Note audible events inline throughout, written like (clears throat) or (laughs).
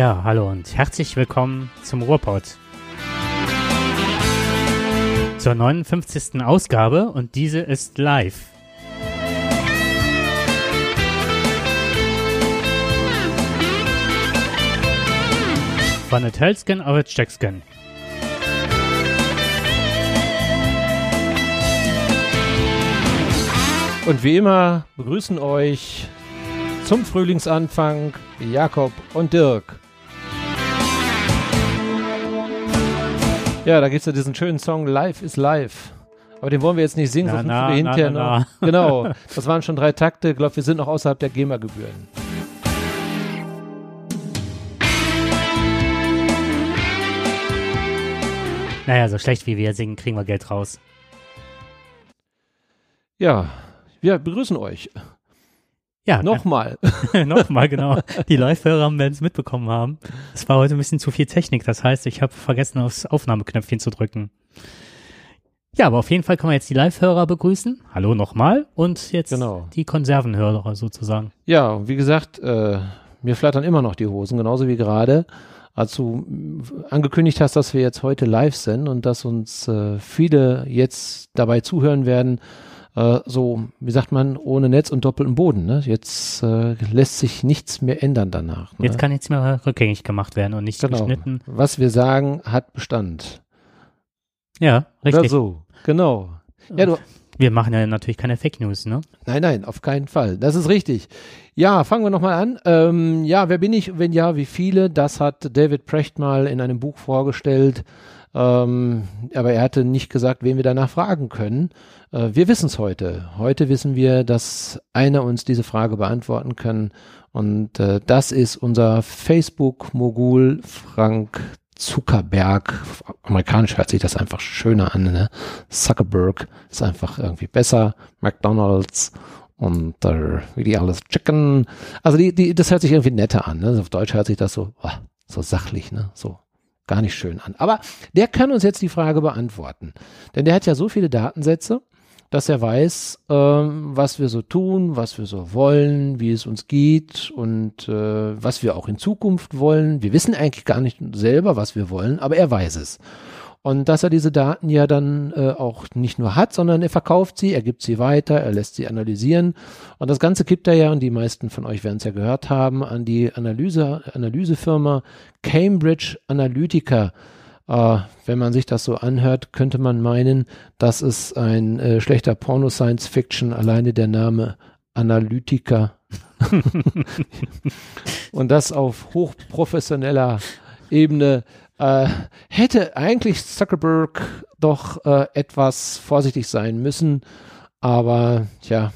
Ja, hallo und herzlich willkommen zum Ruhrpott. Zur 59. Ausgabe und diese ist live. Von der Telskin auf Steckskin. Und wie immer begrüßen euch zum Frühlingsanfang Jakob und Dirk. Ja, da gibt es ja diesen schönen Song Life is Life. Aber den wollen wir jetzt nicht singen, sonst na, na, hinterher na, noch. Genau, das waren schon drei Takte. Ich glaube, wir sind noch außerhalb der GEMA-Gebühren. Naja, so schlecht wie wir singen, kriegen wir Geld raus. Ja, wir begrüßen euch. Ja, (laughs) Nochmal. (laughs) Nochmal, genau. Die Live-Hörer werden es mitbekommen haben. Es war heute ein bisschen zu viel Technik. Das heißt, ich habe vergessen, aufs Aufnahmeknöpfchen zu drücken. Ja, aber auf jeden Fall können wir jetzt die Live-Hörer begrüßen. Hallo nochmal. Und jetzt Genau. die Konservenhörer sozusagen. Ja, wie gesagt, äh, mir flattern immer noch die Hosen, genauso wie gerade. Als du angekündigt hast, dass wir jetzt heute live sind und dass uns äh, viele jetzt dabei zuhören werden, äh, so, wie sagt man, ohne Netz und doppelten Boden. Ne? Jetzt äh, lässt sich nichts mehr ändern danach. Ne? Jetzt kann nichts mehr rückgängig gemacht werden und nichts genau. geschnitten. Was wir sagen, hat Bestand. Ja, Oder richtig. so, genau. Ja, du, Wir machen ja natürlich keine Fake News, ne? Nein, nein, auf keinen Fall. Das ist richtig. Ja, fangen wir nochmal an. Ähm, ja, wer bin ich? Wenn ja, wie viele? Das hat David Precht mal in einem Buch vorgestellt. Ähm, aber er hatte nicht gesagt, wen wir danach fragen können. Äh, wir wissen es heute. Heute wissen wir, dass einer uns diese Frage beantworten kann. Und äh, das ist unser Facebook-Mogul Frank Zuckerberg. Amerikanisch hört sich das einfach schöner an. Ne? Zuckerberg ist einfach irgendwie besser. McDonald's und äh, wie die alles Chicken. Also die, die, das hört sich irgendwie netter an. Ne? Also Auf Deutsch hört sich das so, oh, so sachlich, ne? So gar nicht schön an. Aber der kann uns jetzt die Frage beantworten. Denn der hat ja so viele Datensätze, dass er weiß, ähm, was wir so tun, was wir so wollen, wie es uns geht und äh, was wir auch in Zukunft wollen. Wir wissen eigentlich gar nicht selber, was wir wollen, aber er weiß es. Und dass er diese Daten ja dann äh, auch nicht nur hat, sondern er verkauft sie, er gibt sie weiter, er lässt sie analysieren. Und das Ganze gibt er ja, und die meisten von euch werden es ja gehört haben, an die Analyse, Analysefirma Cambridge Analytica. Äh, wenn man sich das so anhört, könnte man meinen, das ist ein äh, schlechter Porno-Science-Fiction, alleine der Name Analytica. (laughs) und das auf hochprofessioneller Ebene äh, hätte eigentlich Zuckerberg doch äh, etwas vorsichtig sein müssen. Aber tja,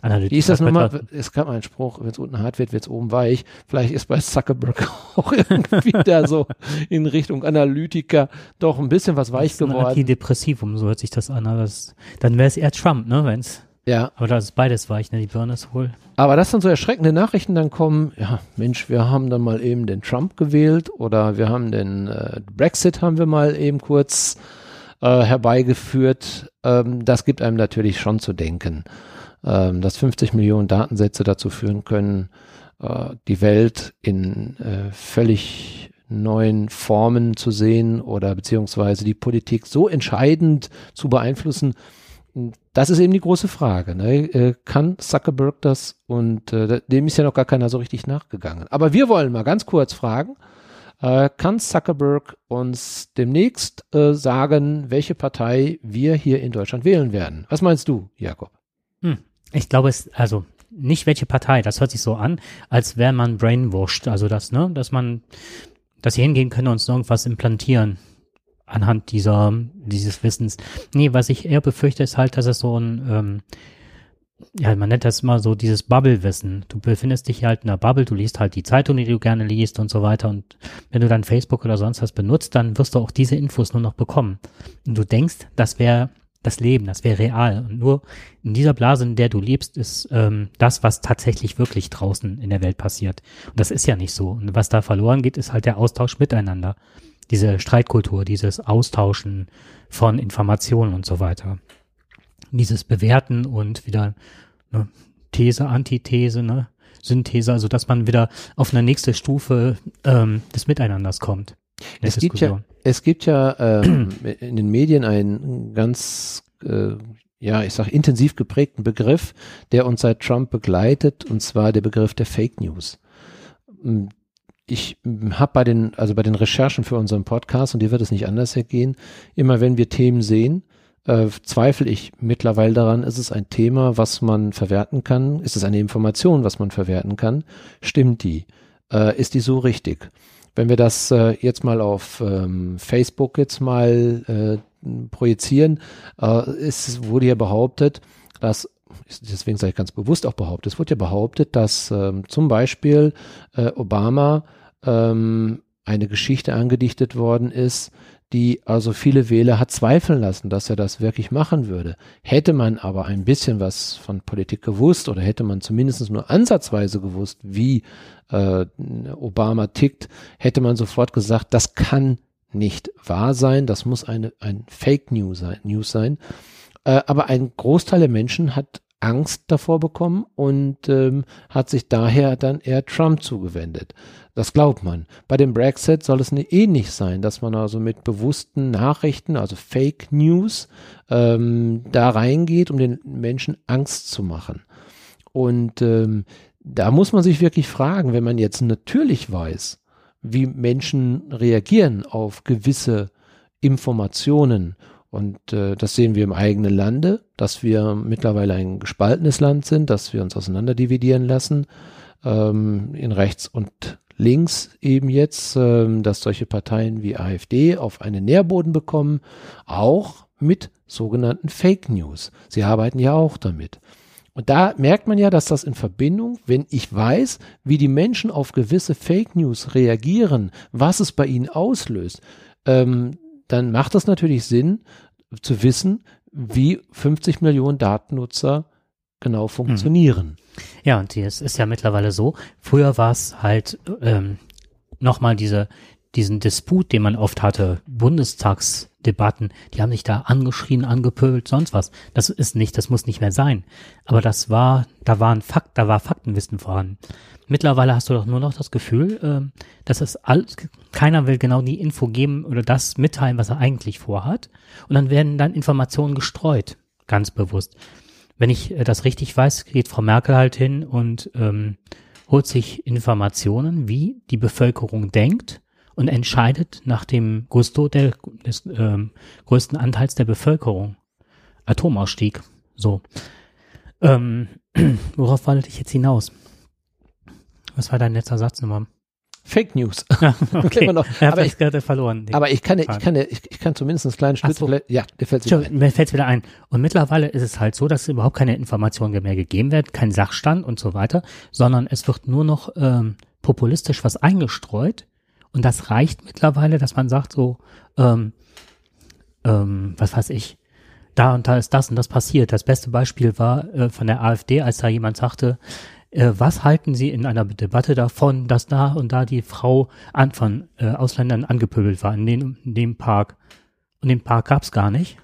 Analytiker wie ist das nochmal? Es gab einen Spruch, wenn es unten hart wird, wird es oben weich. Vielleicht ist bei Zuckerberg (laughs) auch irgendwie da so in Richtung Analytiker doch ein bisschen was weich Das ist ein geworden. Antidepressivum, so hört sich das an. aber Das, dann wäre es eher Trump, ne? Wenn's, Ja, aber das ist beides weich, ne? Die Birne ist wohl. aber dass dann so erschreckende Nachrichten dann kommen, ja, Mensch, wir haben dann mal eben den Trump gewählt oder wir haben den äh, Brexit haben wir mal eben kurz äh, herbeigeführt, ähm, das gibt einem natürlich schon zu denken, ähm, dass 50 Millionen Datensätze dazu führen können, äh, die Welt in äh, völlig neuen Formen zu sehen oder beziehungsweise die Politik so entscheidend zu beeinflussen, das ist eben die große Frage. Ne? Äh, Kann Zuckerberg das? Und äh, dem ist ja noch gar keiner so richtig nachgegangen. Aber wir wollen mal ganz kurz fragen, äh, kann Zuckerberg uns demnächst äh, sagen, welche Partei wir hier in Deutschland wählen werden? Was meinst du, Jakob? Ich glaube, es, also nicht welche Partei, das hört sich so an, als wäre man brainwashed. Also das, ne, dass man, dass sie hingehen können und uns irgendwas implantieren anhand dieser, dieses Wissens. Nee, was ich eher befürchte, ist halt, dass es so ein, ähm, ja, man nennt das immer so dieses Bubble-Wissen. Du befindest dich halt in einer Bubble, du liest halt die Zeitung, die du gerne liest und so weiter. Und wenn du dann Facebook oder sonst was benutzt, dann wirst du auch diese Infos nur noch bekommen. Und du denkst, das wäre das Leben, das wäre real. Und nur in dieser Blase, in der du lebst, ist ähm, das, was tatsächlich wirklich draußen in der Welt passiert. Und das ist ja nicht so. Und was da verloren geht, ist halt der Austausch miteinander. Diese Streitkultur, dieses Austauschen von Informationen und so weiter. Dieses Bewerten und wieder ne, These, Antithese, ne? Synthese, also dass man wieder auf eine nächste Stufe ähm, des Miteinanders kommt. Es gibt, ja, es gibt ja ähm, in den Medien einen ganz, äh, ja, ich sag intensiv geprägten Begriff, der uns seit Trump begleitet, und zwar der Begriff der Fake News. Ich habe bei den, also bei den Recherchen für unseren Podcast, und dir wird es nicht anders ergehen, immer wenn wir Themen sehen, äh, zweifle ich mittlerweile daran, ist es ein Thema, was man verwerten kann? Ist es eine Information, was man verwerten kann? Stimmt die? Äh, ist die so richtig? Wenn wir das äh, jetzt mal auf ähm, Facebook jetzt mal äh, projizieren, äh, es wurde ja behauptet, dass deswegen sage ich ganz bewusst auch behauptet, es wurde ja behauptet, dass ähm, zum Beispiel äh, Obama ähm, eine Geschichte angedichtet worden ist, die also viele Wähler hat zweifeln lassen, dass er das wirklich machen würde. Hätte man aber ein bisschen was von Politik gewusst oder hätte man zumindest nur ansatzweise gewusst, wie äh, Obama tickt, hätte man sofort gesagt, das kann nicht wahr sein, das muss eine ein Fake News sein. News sein. Äh, aber ein Großteil der Menschen hat Angst davor bekommen und ähm, hat sich daher dann eher Trump zugewendet. Das glaubt man. Bei dem Brexit soll es ähnlich sein, dass man also mit bewussten Nachrichten, also Fake News, ähm, da reingeht, um den Menschen Angst zu machen. Und ähm, da muss man sich wirklich fragen, wenn man jetzt natürlich weiß, wie Menschen reagieren auf gewisse Informationen und äh, das sehen wir im eigenen Lande, dass wir mittlerweile ein gespaltenes Land sind, dass wir uns auseinanderdividieren lassen ähm, in rechts und links eben jetzt, ähm, dass solche Parteien wie AfD auf einen Nährboden bekommen, auch mit sogenannten Fake News. Sie arbeiten ja auch damit. Und da merkt man ja, dass das in Verbindung, wenn ich weiß, wie die Menschen auf gewisse Fake News reagieren, was es bei ihnen auslöst, ähm, dann macht es natürlich Sinn zu wissen, wie 50 Millionen Datennutzer genau hm. funktionieren. Ja, und es ist ja mittlerweile so, früher war es halt ähm, nochmal diese, diesen Disput, den man oft hatte, Bundestagsdebatten, die haben sich da angeschrien, angepöbelt, sonst was. Das ist nicht, das muss nicht mehr sein. Aber das war, da war ein Fakt, da war Faktenwissen vorhanden. Mittlerweile hast du doch nur noch das Gefühl, äh, dass es all, keiner will genau die Info geben oder das mitteilen, was er eigentlich vorhat. Und dann werden dann Informationen gestreut, ganz bewusst. Wenn ich äh, das richtig weiß, geht Frau Merkel halt hin und ähm, holt sich Informationen, wie die Bevölkerung denkt und entscheidet nach dem Gusto der, des ähm, größten Anteils der Bevölkerung. Atomausstieg. So. Ähm, (clears throat) worauf wollte ich jetzt hinaus? Was war dein letzter Satz nochmal? Fake News. (laughs) Ja, (laughs) okay. noch, ja, aber, ich, verloren. aber ich kann, ich kann, ich, ich kann zumindest einen kleinen Stück. So. Ja, dir fällt Mir fällt wieder ein. Und mittlerweile ist es halt so, dass überhaupt keine Informationen mehr gegeben wird, kein Sachstand und so weiter, sondern es wird nur noch ähm, populistisch was eingestreut. Und das reicht mittlerweile, dass man sagt so, ähm, ähm, was weiß ich, da und da ist das und das passiert. Das beste Beispiel war äh, von der AfD, als da jemand sagte, äh, was halten Sie in einer Debatte davon, dass da und da die Frau an, von äh, Ausländern angepöbelt war in, den, in dem Park? Und den Park gab es gar nicht.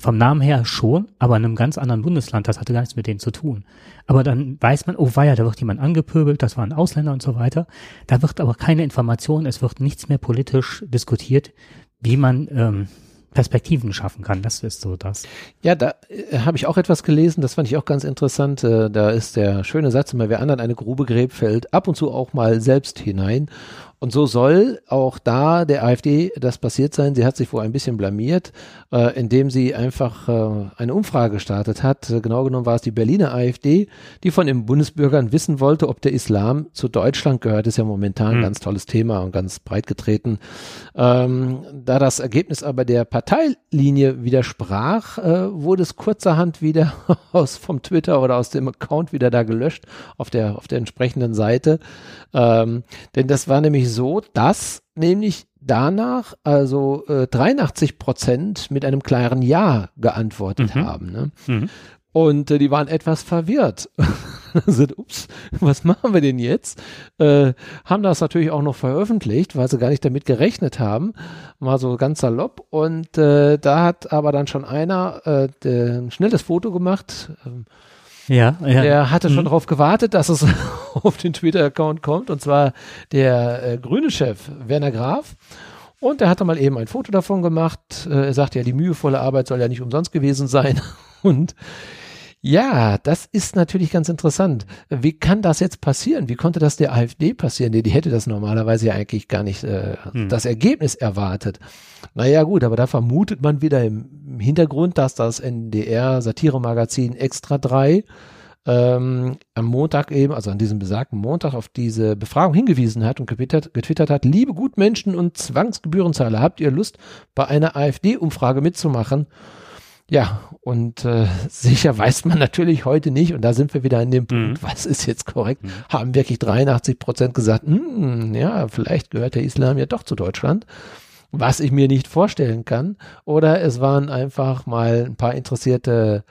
Vom Namen her schon, aber in einem ganz anderen Bundesland, das hatte gar nichts mit denen zu tun. Aber dann weiß man, oh weia, da wird jemand angepöbelt, das war ein Ausländer und so weiter. Da wird aber keine Information, es wird nichts mehr politisch diskutiert, wie man ähm, Perspektiven schaffen kann. Das ist so das. Ja, da äh, habe ich auch etwas gelesen, das fand ich auch ganz interessant. Äh, da ist der schöne Satz immer, wer anderen eine Grube gräbt, fällt ab und zu auch mal selbst hinein. Und so soll auch da der AfD das passiert sein. Sie hat sich wohl ein bisschen blamiert, äh, indem sie einfach äh, eine Umfrage gestartet hat. Genau genommen war es die Berliner AfD, die von den Bundesbürgern wissen wollte, ob der Islam zu Deutschland gehört. Das ist ja momentan ein mhm. ganz tolles Thema und ganz breit getreten. Ähm, da das Ergebnis aber der Parteilinie widersprach, äh, wurde es kurzerhand wieder (laughs) aus vom Twitter oder aus dem Account wieder da gelöscht auf der auf der entsprechenden Seite. Ähm, denn das war nämlich so, dass nämlich danach also äh, 83 Prozent mit einem klaren Ja geantwortet mhm. haben. Ne? Mhm. Und äh, die waren etwas verwirrt. (laughs) sind, ups, was machen wir denn jetzt? Äh, haben das natürlich auch noch veröffentlicht, weil sie gar nicht damit gerechnet haben. Mal so ganz salopp. Und äh, da hat aber dann schon einer äh, ein schnelles Foto gemacht. Ähm, Ja, ja. Der hatte schon Mhm. darauf gewartet, dass es (laughs) auf den Twitter-Account kommt, und zwar der äh, grüne Chef Werner Graf. Und er hatte mal eben ein Foto davon gemacht. Äh, er sagte ja, die mühevolle Arbeit soll ja nicht umsonst gewesen sein. (laughs) Und ja, das ist natürlich ganz interessant. Wie kann das jetzt passieren? Wie konnte das der AfD passieren? Die, die hätte das normalerweise ja eigentlich gar nicht äh, Hm. das Ergebnis erwartet. Naja gut, aber da vermutet man wieder im Hintergrund, dass das NDR-Satiremagazin Extra 3 ähm, am Montag eben, also an diesem besagten Montag, auf diese Befragung hingewiesen hat und getwittert, getwittert hat, liebe Gutmenschen und Zwangsgebührenzahler, habt ihr Lust, bei einer AfD-Umfrage mitzumachen? Ja, und äh, (laughs) sicher weiß man natürlich heute nicht, und da sind wir wieder an dem Punkt, Mhm. was ist jetzt korrekt, Mhm. haben wirklich 83 Prozent gesagt, "Hm, ja, vielleicht gehört der Islam ja doch zu Deutschland, was ich mir nicht vorstellen kann. Oder es waren einfach mal ein paar interessierte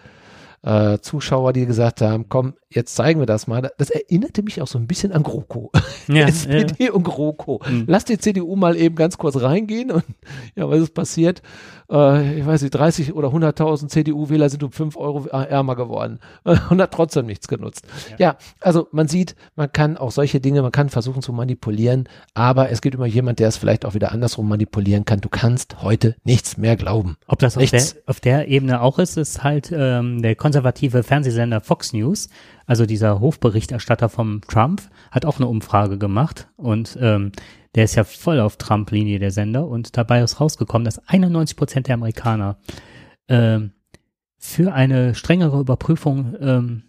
äh, Zuschauer, die gesagt haben, komm, jetzt zeigen wir das mal. Das erinnerte mich auch so ein bisschen an GroKo. (laughs) ja, ja. SPD und GroKo. Mhm. Lass die CDU mal eben ganz kurz reingehen und (laughs) ja, was ist passiert? Äh, ich weiß nicht, 30 oder 100.000 CDU-Wähler sind um 5 Euro ärmer geworden (laughs) und hat trotzdem nichts genutzt. Ja. Ja. also man sieht, man kann auch solche Dinge, man kann versuchen zu manipulieren, aber es gibt immer jemand, der es vielleicht auch wieder andersrum manipulieren kann. Du kannst heute nichts mehr glauben. Ob das auf der, auf der Ebene auch ist, ist halt ähm, der konservative Fernsehsender Fox News, also dieser Hofberichterstatter vom Trump, hat auch eine Umfrage gemacht und ähm, der ist ja voll auf Trump-Linie, der Sender, und dabei ist rausgekommen, dass 91 Prozent der Amerikaner ähm, für eine strengere Überprüfung ähm,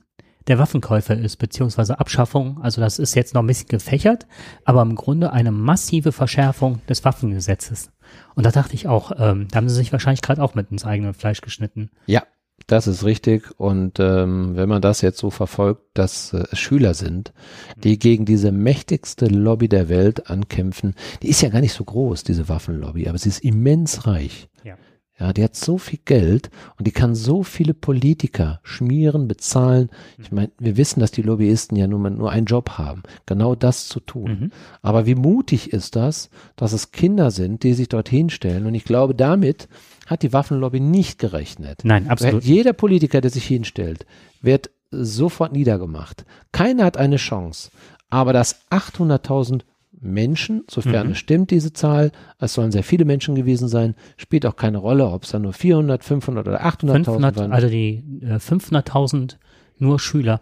der Waffenkäufer ist, beziehungsweise Abschaffung. Also das ist jetzt noch ein bisschen gefächert, aber im Grunde eine massive Verschärfung des Waffengesetzes. Und da dachte ich auch, ähm, da haben sie sich wahrscheinlich gerade auch mit ins eigene Fleisch geschnitten. Ja, das ist richtig. Und ähm, wenn man das jetzt so verfolgt, dass äh, es Schüler sind, die gegen diese mächtigste Lobby der Welt ankämpfen, die ist ja gar nicht so groß, diese Waffenlobby, aber sie ist immens reich. Ja. Ja, die hat so viel Geld und die kann so viele Politiker schmieren, bezahlen. Ich meine, wir wissen, dass die Lobbyisten ja nur, nur einen Job haben, genau das zu tun. Mhm. Aber wie mutig ist das, dass es Kinder sind, die sich dorthin stellen? Und ich glaube, damit hat die Waffenlobby nicht gerechnet. Nein, absolut. Jeder Politiker, der sich hinstellt, wird sofort niedergemacht. Keiner hat eine Chance. Aber dass 800.000 Menschen, sofern Mhm. es stimmt, diese Zahl, es sollen sehr viele Menschen gewesen sein, spielt auch keine Rolle, ob es dann nur 400, 500 oder 800.000 500, waren. also die äh, 500.000 nur Schüler.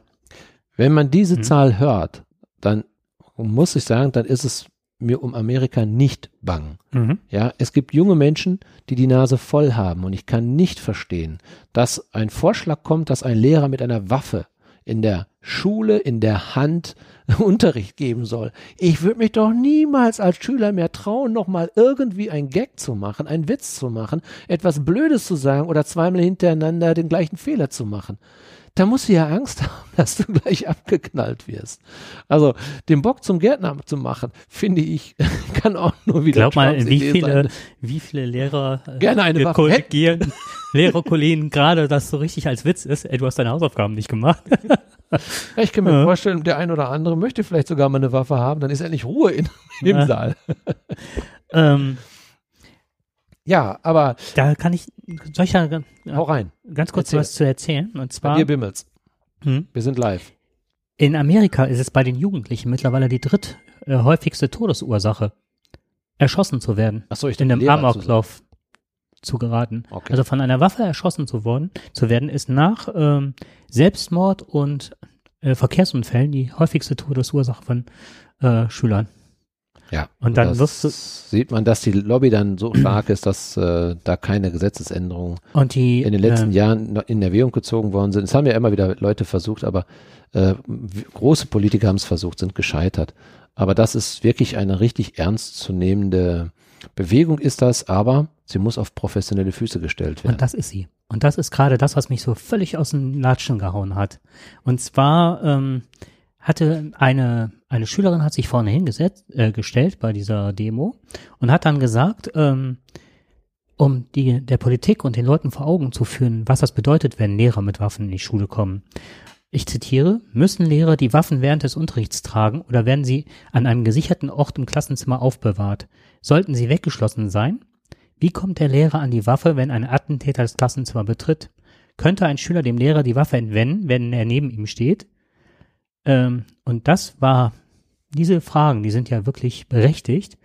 Wenn man diese Mhm. Zahl hört, dann muss ich sagen, dann ist es mir um Amerika nicht bang. Mhm. Ja, es gibt junge Menschen, die die Nase voll haben und ich kann nicht verstehen, dass ein Vorschlag kommt, dass ein Lehrer mit einer Waffe in der Schule, in der Hand (laughs) Unterricht geben soll. Ich würde mich doch niemals als Schüler mehr trauen, nochmal irgendwie ein Gag zu machen, einen Witz zu machen, etwas Blödes zu sagen oder zweimal hintereinander den gleichen Fehler zu machen. Da musst du ja Angst (laughs) haben, dass du gleich abgeknallt wirst. Also den Bock zum Gärtner zu machen, finde ich, (laughs) kann auch nur wieder Glaub mal, wie Idee viele, sein. wie viele Lehrer äh, Gerne eine Waffe korrigieren, Lehrerkollegen gerade das so richtig als Witz ist. Ey, du hast deine Hausaufgaben nicht gemacht. (laughs) Ich kann mir Ja. vorstellen, der ein oder andere möchte vielleicht sogar mal eine Waffe haben, dann ist endlich Ruhe in, im Ja. Saal. ähm, Ja, aber da kann ich, soll ich da ganz, hau rein. ganz kurz Erzähl. was zu erzählen? Und Bei zwar, dir bimmelt's. hm, Wir sind live. in Amerika ist es bei den Jugendlichen mittlerweile die dritt äh, häufigste Todesursache, erschossen zu werden. Achso, ich in einem Lehrer zu Amoklauf zu geraten. Okay. Also von einer Waffe erschossen zu worden, zu werden, ist nach ähm, Selbstmord und äh, Verkehrsunfällen die häufigste Todesursache von äh, Schülern. Ja. Und dann das wirst du- sieht man, dass die Lobby dann so (clears throat) stark ist, dass äh, da keine Gesetzesänderungen die in den letzten äh, Jahren in Erwägung gezogen worden sind. Es haben ja immer wieder Leute versucht, aber äh, große Politiker haben es versucht, sind gescheitert. Aber das ist wirklich eine richtig ernstzunehmende Bewegung ist das, aber sie muss auf professionelle Füße gestellt werden. Und das ist sie. Und das ist gerade das, was mich so völlig aus den Latschen gehauen hat. Und zwar ähm, hatte eine, eine Schülerin hat sich vorne hingesetzt, äh, gestellt bei dieser Demo und hat dann gesagt, ähm, um die, der Politik und den Leuten vor Augen zu führen, was das bedeutet, wenn Lehrer mit Waffen in die Schule kommen. Ich zitiere, müssen Lehrer die Waffen während des Unterrichts tragen oder werden sie an einem gesicherten Ort im Klassenzimmer aufbewahrt? Sollten sie weggeschlossen sein? Wie kommt der Lehrer an die Waffe, wenn ein Attentäter das Klassenzimmer betritt? könnte ein Schüler dem Lehrer die Waffe entwenden, wenn er neben ihm steht? Ähm, und das war, diese Fragen, die sind ja wirklich berechtigt,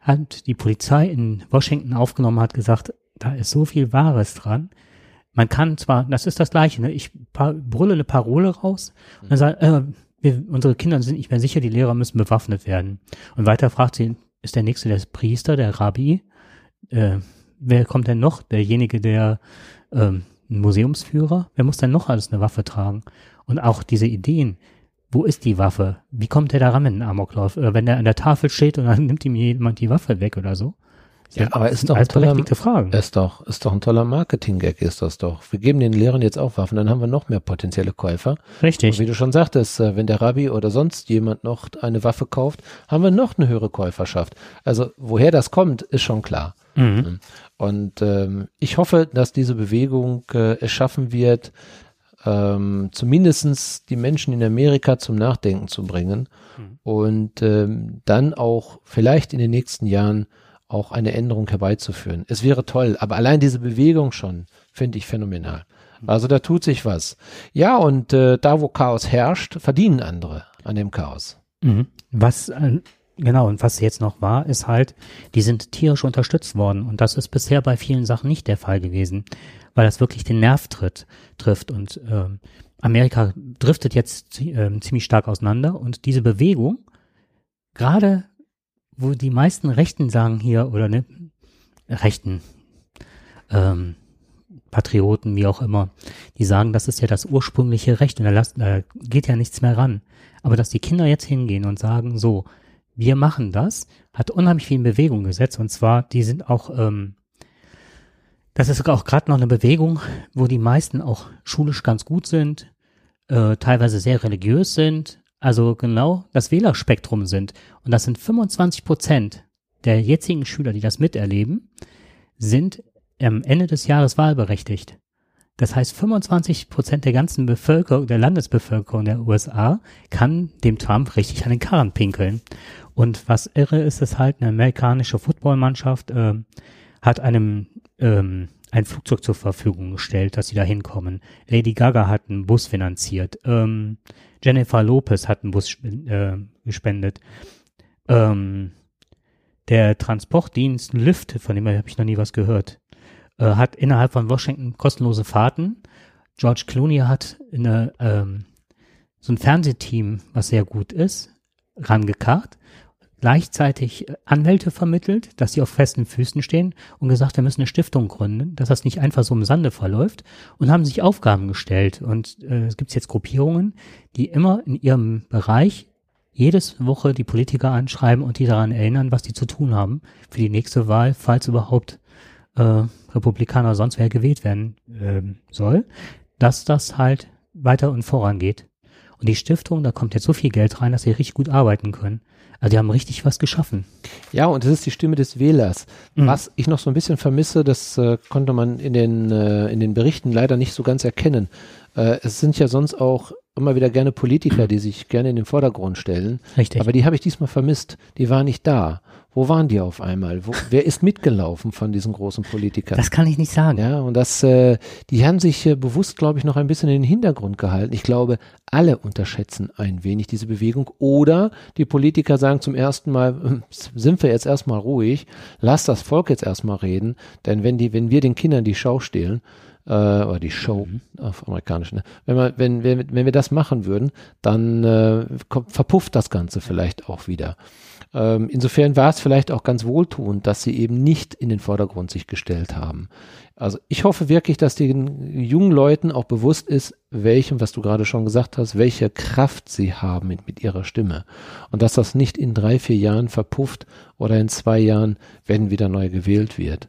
hat die Polizei in Washington aufgenommen, hat gesagt, da ist so viel Wahres dran. Man kann zwar, das ist das Gleiche, ne? ich brülle eine Parole raus und dann sagt, äh, wir, unsere Kinder sind nicht mehr sicher, die Lehrer müssen bewaffnet werden. Und weiter fragt sie, ist der nächste der Priester, der Rabbi? Äh, wer kommt denn noch? Derjenige, der ähm, Museumsführer? Wer muss denn noch alles eine Waffe tragen? Und auch diese Ideen, wo ist die Waffe? Wie kommt der da ran mit einem Amoklauf? Oder wenn der an der Tafel steht und dann nimmt ihm jemand die Waffe weg oder so? Ja, aber ist doch, ein toller, Fragen. Ist doch, ist doch ein toller Marketing-Gag, ist das doch. Wir geben den Lehrern jetzt auch Waffen, dann haben wir noch mehr potenzielle Käufer. Richtig. Und wie du schon sagtest, äh, wenn der Rabbi oder sonst jemand noch eine Waffe kauft, haben wir noch eine höhere Käuferschaft. Also woher das kommt, ist schon klar. Mhm. Und ähm, ich hoffe, dass diese Bewegung äh, es schaffen wird, ähm, zumindestens die Menschen in Amerika zum Nachdenken zu bringen mhm. und ähm, dann auch vielleicht in den nächsten Jahren auch eine Änderung herbeizuführen. Es wäre toll, aber allein diese Bewegung schon finde ich phänomenal. Also da tut sich was. Ja, und äh, da, wo Chaos herrscht, verdienen andere an dem Chaos. Mhm. Was, äh, genau, und was jetzt noch war, ist halt, die sind tierisch unterstützt worden. Und das ist bisher bei vielen Sachen nicht der Fall gewesen, weil das wirklich den Nerv tritt, trifft. Und äh, Amerika driftet jetzt äh, ziemlich stark auseinander. Und diese Bewegung, gerade wo die meisten Rechten sagen hier, oder ne, Rechten, ähm, Patrioten, wie auch immer, die sagen, das ist ja das ursprüngliche Recht und da, lasst, da geht ja nichts mehr ran. Aber dass die Kinder jetzt hingehen und sagen, so, wir machen das, hat unheimlich viel in Bewegung gesetzt und zwar, die sind auch, ähm, das ist auch gerade noch eine Bewegung, wo die meisten auch schulisch ganz gut sind, äh, teilweise sehr religiös sind, also genau das Wählerspektrum sind. Und das sind 25 Prozent der jetzigen Schüler, die das miterleben, sind am Ende des Jahres wahlberechtigt. Das heißt, 25 Prozent der ganzen Bevölkerung, der Landesbevölkerung der USA kann dem Trump richtig an den Karren pinkeln. Und was irre ist, ist halt eine amerikanische Footballmannschaft äh, hat einem ähm, ein Flugzeug zur Verfügung gestellt, dass sie da hinkommen. Lady Gaga hat einen Bus finanziert. Ähm, Jennifer Lopez hat einen Bus äh, gespendet. Ähm, der Transportdienst Lyft, von dem habe ich noch nie was gehört, äh, hat innerhalb von Washington kostenlose Fahrten. George Clooney hat eine, ähm, so ein Fernsehteam, was sehr gut ist, rangekarrt gleichzeitig Anwälte vermittelt, dass sie auf festen Füßen stehen und gesagt, wir müssen eine Stiftung gründen, dass das nicht einfach so im Sande verläuft und haben sich Aufgaben gestellt. Und äh, es gibt jetzt Gruppierungen, die immer in ihrem Bereich jedes Woche die Politiker anschreiben und die daran erinnern, was die zu tun haben für die nächste Wahl, falls überhaupt äh, Republikaner sonst wer gewählt werden äh, soll, dass das halt weiter und vorangeht. Und die Stiftung, da kommt jetzt so viel Geld rein, dass sie richtig gut arbeiten können. Also die haben richtig was geschaffen. Ja, und es ist die Stimme des Wählers. Mhm. Was ich noch so ein bisschen vermisse, das äh, konnte man in den, äh, in den Berichten leider nicht so ganz erkennen. Äh, es sind ja sonst auch immer wieder gerne Politiker, die sich gerne in den Vordergrund stellen. Richtig. Aber die habe ich diesmal vermisst. Die waren nicht da. Wo waren die auf einmal? Wo, wer ist mitgelaufen von diesen großen Politikern? Das kann ich nicht sagen. Ja, und das, äh, die haben sich äh, bewusst, glaube ich, noch ein bisschen in den Hintergrund gehalten. Ich glaube, alle unterschätzen ein wenig diese Bewegung. Oder die Politiker sagen zum ersten Mal, hm, sind wir jetzt erstmal ruhig, lass das Volk jetzt erstmal reden, denn wenn die, wenn wir den Kindern die Schau stehlen, äh, oder die Show mhm. auf amerikanisch, ne? wenn, wir, wenn, wenn, wenn wir das machen würden, dann äh, kommt, verpufft das Ganze vielleicht auch wieder. Ähm, insofern war es vielleicht auch ganz wohltuend, dass sie eben nicht in den Vordergrund sich gestellt haben. Also ich hoffe wirklich, dass den jungen Leuten auch bewusst ist, welchem, was du gerade schon gesagt hast, welche Kraft sie haben mit, mit ihrer Stimme. Und dass das nicht in drei, vier Jahren verpufft oder in zwei Jahren, wenn wieder neu gewählt wird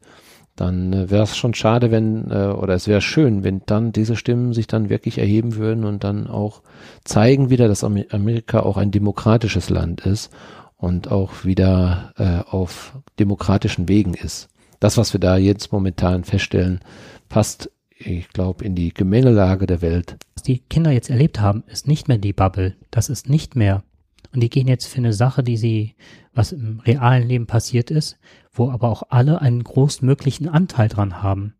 dann äh, wäre es schon schade, wenn, äh, oder es wäre schön, wenn dann diese Stimmen sich dann wirklich erheben würden und dann auch zeigen wieder, dass Amerika auch ein demokratisches Land ist und auch wieder äh, auf demokratischen Wegen ist. Das, was wir da jetzt momentan feststellen, passt, ich glaube, in die Gemengelage der Welt. Was die Kinder jetzt erlebt haben, ist nicht mehr die Bubble. Das ist nicht mehr. Und die gehen jetzt für eine Sache, die sie, was im realen Leben passiert ist, wo aber auch alle einen großmöglichen Anteil dran haben.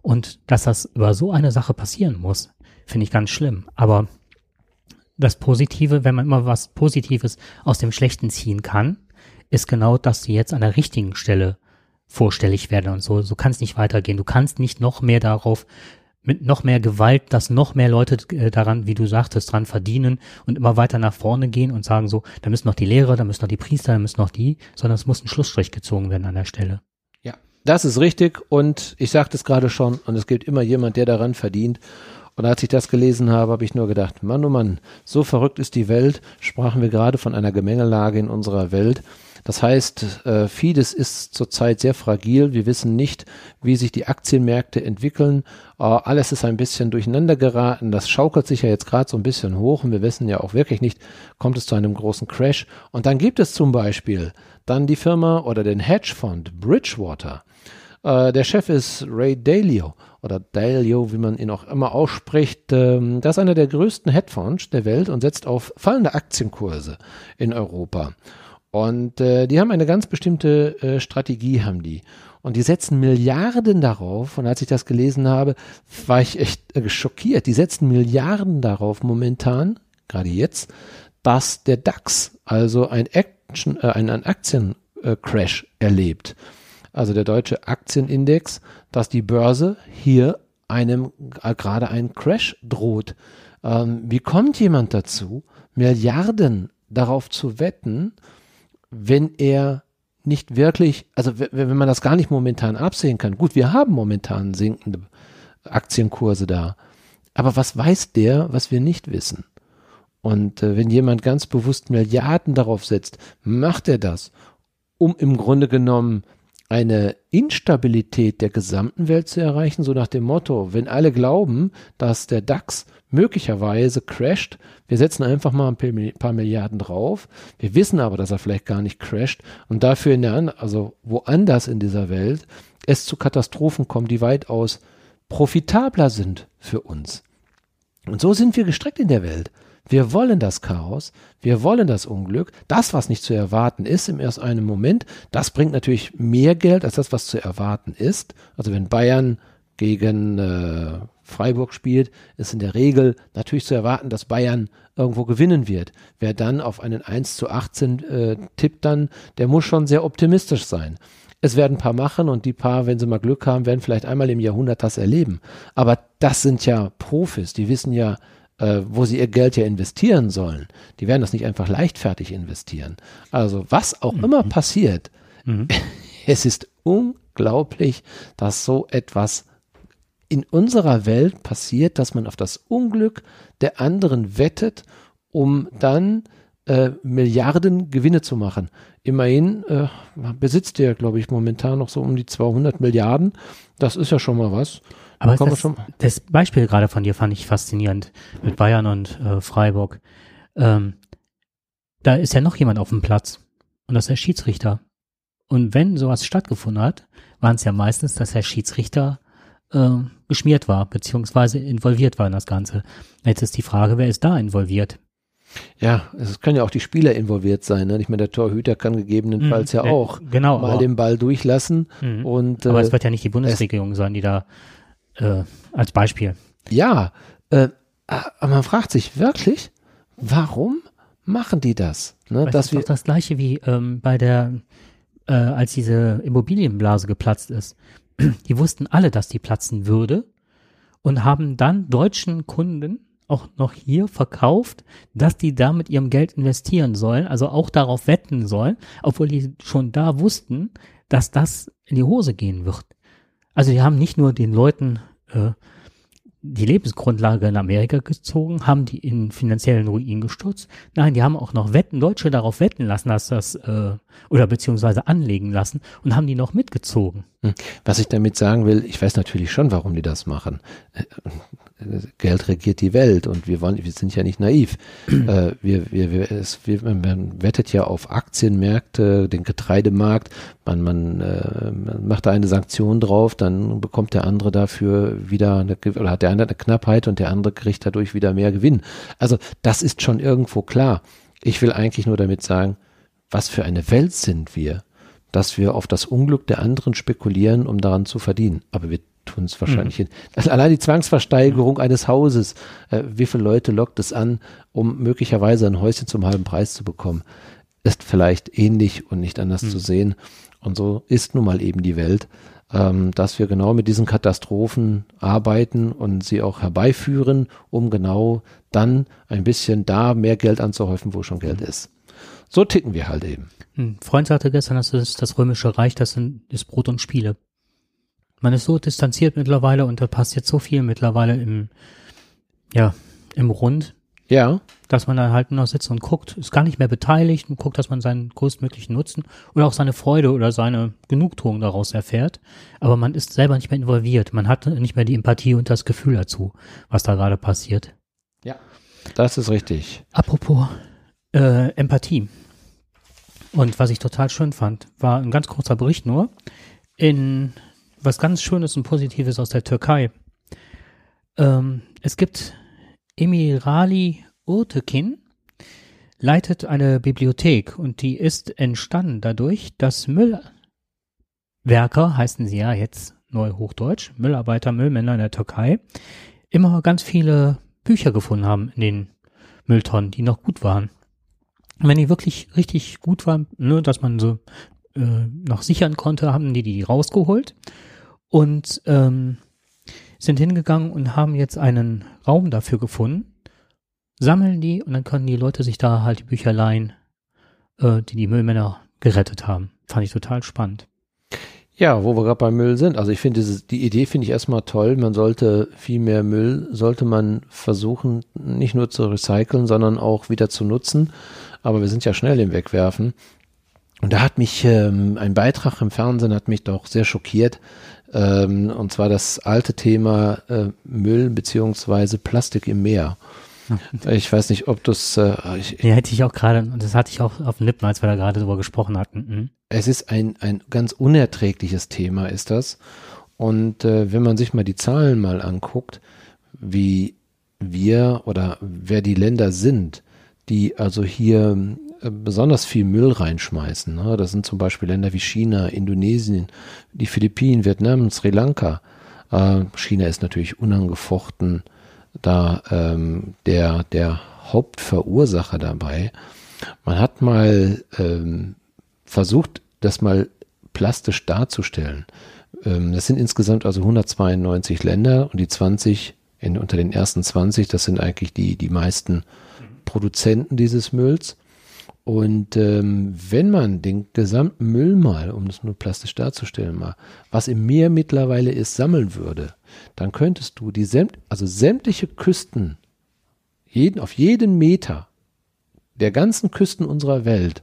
Und dass das über so eine Sache passieren muss, finde ich ganz schlimm. Aber das Positive, wenn man immer was Positives aus dem Schlechten ziehen kann, ist genau, dass sie jetzt an der richtigen Stelle vorstellig werden und so. So kann es nicht weitergehen. Du kannst nicht noch mehr darauf mit noch mehr Gewalt, dass noch mehr Leute äh, daran, wie du sagtest, dran verdienen und immer weiter nach vorne gehen und sagen so, da müssen noch die Lehrer, da müssen noch die Priester, da müssen noch die, sondern es muss ein Schlussstrich gezogen werden an der Stelle. Ja, das ist richtig und ich sagte es gerade schon und es gibt immer jemand, der daran verdient. Und als ich das gelesen habe, habe ich nur gedacht, Mann, oh Mann, so verrückt ist die Welt, sprachen wir gerade von einer Gemengelage in unserer Welt. Das heißt, äh, vieles ist zurzeit sehr fragil. Wir wissen nicht, wie sich die Aktienmärkte entwickeln. Äh, alles ist ein bisschen durcheinander geraten. Das schaukelt sich ja jetzt gerade so ein bisschen hoch und wir wissen ja auch wirklich nicht, kommt es zu einem großen Crash. Und dann gibt es zum Beispiel dann die Firma oder den Hedgefonds Bridgewater. Äh, der Chef ist Ray Dalio oder Dalio, wie man ihn auch immer ausspricht. Ähm, das ist einer der größten Hedgefonds der Welt und setzt auf fallende Aktienkurse in Europa. Und äh, die haben eine ganz bestimmte äh, Strategie, haben die. Und die setzen Milliarden darauf. Und als ich das gelesen habe, war ich echt äh, schockiert. Die setzen Milliarden darauf momentan, gerade jetzt, dass der DAX, also ein Action, äh, ein, ein Aktiencrash erlebt. Also der deutsche Aktienindex, dass die Börse hier einem äh, gerade ein Crash droht. Ähm, wie kommt jemand dazu, Milliarden darauf zu wetten, wenn er nicht wirklich, also wenn man das gar nicht momentan absehen kann. Gut, wir haben momentan sinkende Aktienkurse da. Aber was weiß der, was wir nicht wissen? Und äh, wenn jemand ganz bewusst Milliarden darauf setzt, macht er das, um im Grunde genommen eine Instabilität der gesamten Welt zu erreichen, so nach dem Motto, wenn alle glauben, dass der DAX möglicherweise crasht. Wir setzen einfach mal ein paar Milliarden drauf. Wir wissen aber, dass er vielleicht gar nicht crasht und dafür in der, also woanders in dieser Welt es zu Katastrophen kommt, die weitaus profitabler sind für uns. Und so sind wir gestreckt in der Welt. Wir wollen das Chaos, wir wollen das Unglück, das, was nicht zu erwarten ist im ersten einen Moment, das bringt natürlich mehr Geld als das, was zu erwarten ist. Also wenn Bayern gegen äh, Freiburg spielt, ist in der Regel natürlich zu erwarten, dass Bayern irgendwo gewinnen wird. Wer dann auf einen 1 zu 18 äh, tippt dann, der muss schon sehr optimistisch sein. Es werden ein paar machen und die paar, wenn sie mal Glück haben, werden vielleicht einmal im Jahrhundert das erleben. Aber das sind ja Profis, die wissen ja, äh, wo sie ihr Geld ja investieren sollen. Die werden das nicht einfach leichtfertig investieren. Also was auch mhm. immer passiert, mhm. (laughs) es ist unglaublich, dass so etwas in unserer Welt passiert, dass man auf das Unglück der anderen wettet, um dann äh, Milliarden Gewinne zu machen. Immerhin äh, besitzt er, glaube ich, momentan noch so um die 200 Milliarden. Das ist ja schon mal was. Aber das, schon das Beispiel gerade von dir fand ich faszinierend mit Bayern und äh, Freiburg. Ähm, da ist ja noch jemand auf dem Platz und das ist der Schiedsrichter. Und wenn sowas stattgefunden hat, waren es ja meistens, dass der Schiedsrichter äh, geschmiert war, beziehungsweise involviert war in das Ganze. Jetzt ist die Frage, wer ist da involviert? Ja, es können ja auch die Spieler involviert sein. Ne? Ich meine, der Torhüter kann gegebenenfalls mhm, ja auch genau, mal den Ball durchlassen. Mhm. Und, aber äh, es wird ja nicht die Bundesregierung sein, die da äh, als Beispiel. Ja, äh, aber man fragt sich wirklich, warum machen die das? Ne? Das ist doch das gleiche wie ähm, bei der, äh, als diese Immobilienblase geplatzt ist. (clears throat) die wussten alle, dass die platzen würde und haben dann deutschen Kunden auch noch hier verkauft, dass die da mit ihrem Geld investieren sollen, also auch darauf wetten sollen, obwohl die schon da wussten, dass das in die Hose gehen wird. Also die haben nicht nur den Leuten äh, die Lebensgrundlage in Amerika gezogen, haben die in finanziellen Ruin gestürzt. Nein, die haben auch noch Wetten, Deutsche darauf wetten lassen, dass das, äh, oder beziehungsweise anlegen lassen und haben die noch mitgezogen. Hm. Was ich damit sagen will, ich weiß natürlich schon, warum die das machen. Geld regiert die Welt und wir wollen, wir sind ja nicht naiv. (clears throat) äh, wir, wir, wir, es, wir, man wettet ja auf Aktienmärkte, den Getreidemarkt, man, man, äh, man macht da eine Sanktion drauf, dann bekommt der andere dafür wieder eine, oder hat der andere eine Knappheit und der andere kriegt dadurch wieder mehr Gewinn. Also das ist schon irgendwo klar. Ich will eigentlich nur damit sagen, was für eine Welt sind wir, dass wir auf das Unglück der anderen spekulieren, um daran zu verdienen. Aber wir tun es wahrscheinlich mhm. hin. Also allein die Zwangsversteigerung mhm. eines Hauses, äh, wie viele Leute lockt es an, um möglicherweise ein Häuschen zum halben Preis zu bekommen, ist vielleicht ähnlich und nicht anders mhm. zu sehen. Und so ist nun mal eben die Welt, ähm, dass wir genau mit diesen Katastrophen arbeiten und sie auch herbeiführen, um genau dann ein bisschen da mehr Geld anzuhäufen, wo schon Geld mhm. ist. So ticken wir halt eben. Ein Freund sagte gestern, das ist das römische Reich, das ist Brot und Spiele. Man ist so distanziert mittlerweile und da passiert so viel mittlerweile im, ja, im Rund. Ja. Dass man da halt nur noch sitzt und guckt, ist gar nicht mehr beteiligt und guckt, dass man seinen größtmöglichen Nutzen oder auch seine Freude oder seine Genugtuung daraus erfährt. Aber man ist selber nicht mehr involviert. Man hat nicht mehr die Empathie und das Gefühl dazu, was da gerade passiert. Ja. Das ist richtig. Apropos äh, Empathie. Und was ich total schön fand, war ein ganz kurzer Bericht nur in was ganz Schönes und Positives aus der Türkei. Ähm, es gibt Emirali Urtekin, leitet eine Bibliothek und die ist entstanden dadurch, dass Müllwerker, heißen sie ja jetzt neu Hochdeutsch, Müllarbeiter, Müllmänner in der Türkei, immer ganz viele Bücher gefunden haben in den Mülltonnen, die noch gut waren wenn die wirklich richtig gut waren, ne, dass man so äh, noch sichern konnte, haben die die rausgeholt und ähm, sind hingegangen und haben jetzt einen Raum dafür gefunden, sammeln die und dann können die Leute sich da halt die Bücher leihen, äh, die die Müllmänner gerettet haben. Fand ich total spannend. Ja, wo wir gerade beim Müll sind. Also ich finde die Idee finde ich erstmal toll. Man sollte viel mehr Müll, sollte man versuchen, nicht nur zu recyceln, sondern auch wieder zu nutzen aber wir sind ja schnell im Wegwerfen. Und da hat mich ähm, ein Beitrag im Fernsehen hat mich doch sehr schockiert. Ähm, und zwar das alte Thema äh, Müll beziehungsweise Plastik im Meer. Ich weiß nicht, ob das. Äh, ja, hätte ich auch gerade, und das hatte ich auch auf den Lippen, als wir da gerade drüber gesprochen hatten. Mhm. Es ist ein, ein ganz unerträgliches Thema, ist das. Und äh, wenn man sich mal die Zahlen mal anguckt, wie wir oder wer die Länder sind, die also hier besonders viel Müll reinschmeißen. Ne? Das sind zum Beispiel Länder wie China, Indonesien, die Philippinen, Vietnam, Sri Lanka. Äh, China ist natürlich unangefochten da ähm, der, der Hauptverursacher dabei. Man hat mal ähm, versucht, das mal plastisch darzustellen. Ähm, das sind insgesamt also 192 Länder und die 20 in, unter den ersten 20, das sind eigentlich die, die meisten Produzenten dieses Mülls. Und ähm, wenn man den gesamten Müll mal, um das nur plastisch darzustellen mal, was im Meer mittlerweile ist, sammeln würde, dann könntest du die sämt also sämtliche Küsten, jeden, auf jeden Meter der ganzen Küsten unserer Welt,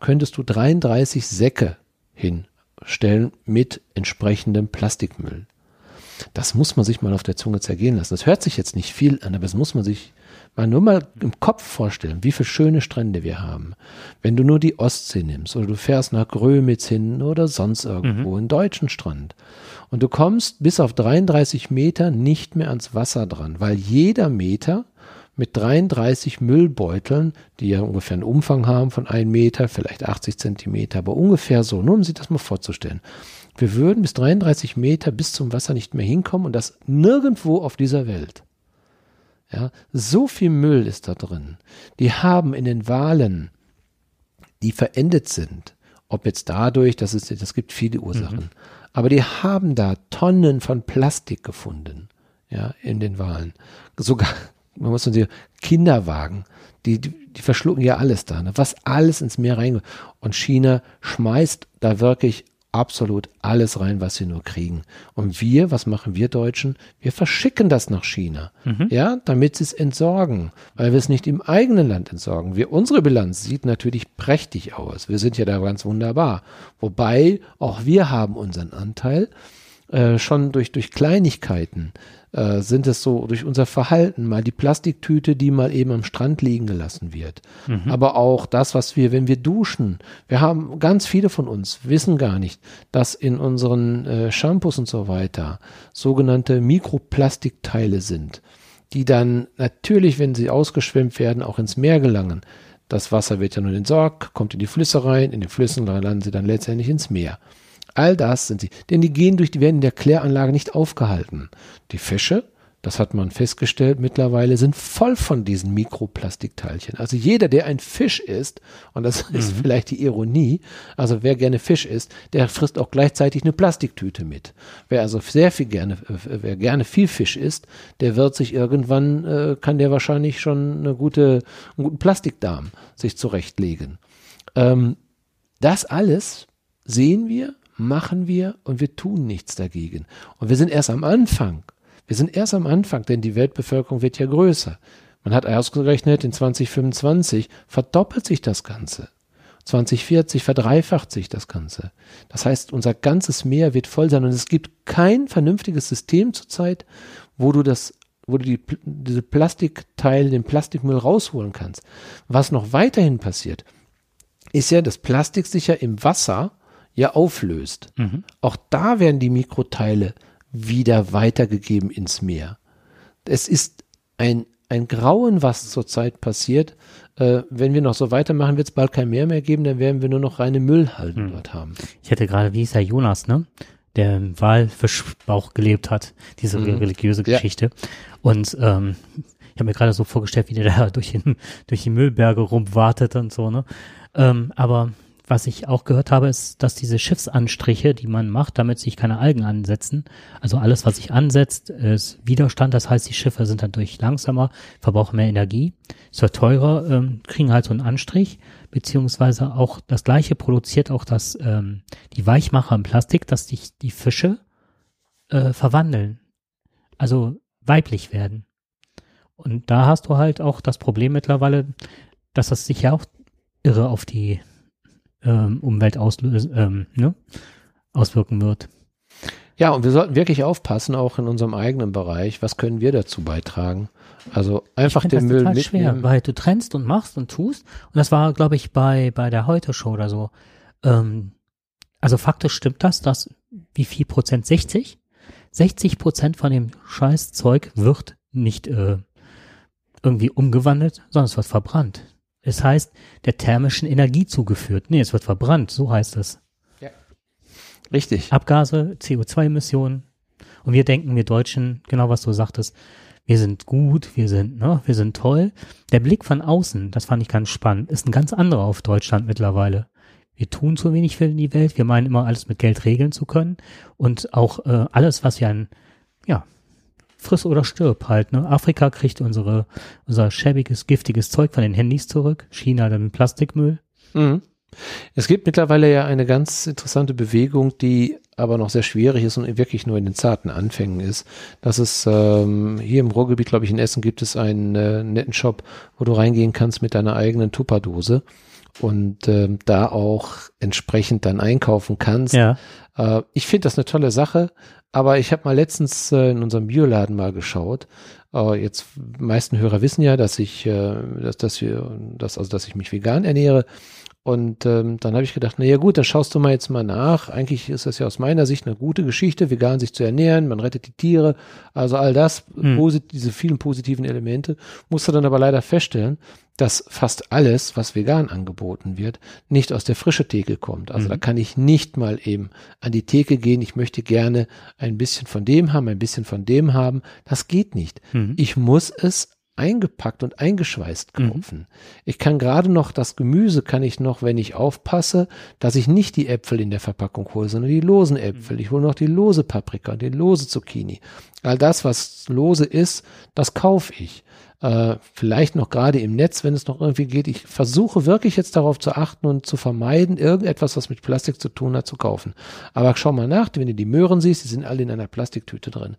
könntest du 33 Säcke hinstellen mit entsprechendem Plastikmüll. Das muss man sich mal auf der Zunge zergehen lassen. Das hört sich jetzt nicht viel an, aber das muss man sich mal nur mal im Kopf vorstellen, wie viele schöne Strände wir haben. Wenn du nur die Ostsee nimmst oder du fährst nach Grömitz hin oder sonst irgendwo, mhm. einen deutschen Strand. Und du kommst bis auf 33 Meter nicht mehr ans Wasser dran, weil jeder Meter mit 33 Müllbeuteln, die ja ungefähr einen Umfang haben von einem Meter, vielleicht 80 Zentimeter, aber ungefähr so, nur um sich das mal vorzustellen. Wir würden bis 33 Meter bis zum Wasser nicht mehr hinkommen und das nirgendwo auf dieser Welt. Ja, so viel Müll ist da drin. Die haben in den Wahlen, die verendet sind, ob jetzt dadurch, dass es, das gibt viele Ursachen, mhm. aber die haben da Tonnen von Plastik gefunden, ja, in den Wahlen. Sogar, man muss sagen, Kinderwagen, die, die, die verschlucken ja alles da, ne? was alles ins Meer reingeht. Und China schmeißt da wirklich absolut alles rein, was sie nur kriegen. Und wir, was machen wir Deutschen? Wir verschicken das nach China, mhm. ja, damit sie es entsorgen, weil wir es nicht im eigenen Land entsorgen. Wir, unsere Bilanz sieht natürlich prächtig aus. Wir sind ja da ganz wunderbar. Wobei auch wir haben unseren Anteil äh, schon durch, durch Kleinigkeiten äh, sind es so durch unser Verhalten, mal die Plastiktüte, die mal eben am Strand liegen gelassen wird. Mhm. Aber auch das, was wir, wenn wir duschen, wir haben ganz viele von uns wissen gar nicht, dass in unseren äh, Shampoos und so weiter sogenannte Mikroplastikteile sind, die dann natürlich, wenn sie ausgeschwemmt werden, auch ins Meer gelangen. Das Wasser wird ja nur entsorgt, kommt in die Flüsse rein, in den Flüssen landen sie dann letztendlich ins Meer. All das sind sie. Denn die gehen durch, die werden in der Kläranlage nicht aufgehalten. Die Fische, das hat man festgestellt mittlerweile, sind voll von diesen Mikroplastikteilchen. Also jeder, der ein Fisch isst, und das (laughs) mhm. ist vielleicht die Ironie, also wer gerne Fisch isst, der frisst auch gleichzeitig eine Plastiktüte mit. Wer also sehr viel gerne, wer gerne viel Fisch isst, der wird sich irgendwann, äh, kann der wahrscheinlich schon eine gute, einen guten Plastikdarm sich zurechtlegen. Ähm, das alles sehen wir, machen wir und wir tun nichts dagegen. Und wir sind erst am Anfang. Wir sind erst am Anfang, denn die Weltbevölkerung wird ja größer. Man hat ausgerechnet, in 2025 verdoppelt sich das Ganze. 2040 verdreifacht sich das Ganze. Das heißt, unser ganzes Meer wird voll sein und es gibt kein vernünftiges System zurzeit, wo du das, wo du die, diese Plastikteile, den Plastikmüll rausholen kannst. Was noch weiterhin passiert, ist ja, dass Plastik sich ja im Wasser ja auflöst. Mhm. Auch da werden die Mikroteile wieder weitergegeben ins Meer. Es ist ein, ein Grauen, was zurzeit passiert. Äh, wenn wir noch so weitermachen, wird es bald kein Meer mehr geben, dann werden wir nur noch reine Müllhalden mhm. dort haben. Ich hätte gerade, wie ist der Jonas, ne? Der im Walfischbauch gelebt hat, diese mhm. religiöse Geschichte. Ja. Und ähm, ich habe mir gerade so vorgestellt, wie der da (laughs) durch, den, durch die Müllberge rumwartet und so, ne? Ähm, aber was ich auch gehört habe, ist, dass diese Schiffsanstriche, die man macht, damit sich keine Algen ansetzen, also alles, was sich ansetzt, ist Widerstand. Das heißt, die Schiffe sind dadurch langsamer, verbrauchen mehr Energie, ist ja teurer, ähm, kriegen halt so einen Anstrich, beziehungsweise auch das Gleiche produziert auch das, ähm, die Weichmacher im Plastik, dass sich die Fische äh, verwandeln, also weiblich werden. Und da hast du halt auch das Problem mittlerweile, dass das sich ja auch irre auf die ähm, Umwelt auslösen, ähm, ne? auswirken wird. Ja, und wir sollten wirklich aufpassen, auch in unserem eigenen Bereich, was können wir dazu beitragen? Also einfach den Müll total mitnehmen. schwer, weil du trennst und machst und tust. Und das war, glaube ich, bei, bei der Heute-Show oder so. Ähm, also faktisch stimmt das, dass wie viel Prozent? 60? 60 Prozent von dem Scheißzeug wird nicht äh, irgendwie umgewandelt, sondern es wird verbrannt. Es heißt, der thermischen Energie zugeführt. Nee, es wird verbrannt, so heißt es. Ja. Richtig. Abgase, CO2-Emissionen. Und wir denken, wir Deutschen, genau was du sagtest, wir sind gut, wir sind, ne, wir sind toll. Der Blick von außen, das fand ich ganz spannend, ist ein ganz anderer auf Deutschland mittlerweile. Wir tun zu wenig für die Welt, wir meinen immer alles mit Geld regeln zu können und auch äh, alles, was wir an, ja, friss oder stirb halt. Ne? Afrika kriegt unsere, unser schäbiges, giftiges Zeug von den Handys zurück, China dann Plastikmüll. Mhm. Es gibt mittlerweile ja eine ganz interessante Bewegung, die aber noch sehr schwierig ist und wirklich nur in den zarten Anfängen ist. Das ist ähm, hier im Ruhrgebiet, glaube ich, in Essen gibt es einen äh, netten Shop, wo du reingehen kannst mit deiner eigenen Tupperdose und ähm, da auch entsprechend dann einkaufen kannst. Ja. Äh, ich finde das eine tolle Sache. Aber ich habe mal letztens äh, in unserem Bioladen mal geschaut. Äh, jetzt meisten Hörer wissen ja, dass ich, äh, dass, dass wir, dass, also dass ich mich vegan ernähre. Und ähm, dann habe ich gedacht, na ja gut, dann schaust du mal jetzt mal nach. Eigentlich ist das ja aus meiner Sicht eine gute Geschichte, vegan sich zu ernähren, man rettet die Tiere, also all das, hm. diese vielen positiven Elemente. Musste dann aber leider feststellen, dass fast alles, was vegan angeboten wird, nicht aus der frische Theke kommt. Also mhm. da kann ich nicht mal eben an die Theke gehen, ich möchte gerne ein bisschen von dem haben, ein bisschen von dem haben. Das geht nicht. Mhm. Ich muss es eingepackt und eingeschweißt mhm. kaufen. Mhm. Ich kann gerade noch das Gemüse kann ich noch, wenn ich aufpasse, dass ich nicht die Äpfel in der Verpackung hole, sondern die losen Äpfel. Ich hole noch die lose Paprika und die lose Zucchini. All das, was lose ist, das kaufe ich. Äh, vielleicht noch gerade im Netz, wenn es noch irgendwie geht. Ich versuche wirklich jetzt darauf zu achten und zu vermeiden, irgendetwas, was mit Plastik zu tun hat, zu kaufen. Aber schau mal nach, wenn du die Möhren siehst, die sind alle in einer Plastiktüte drin.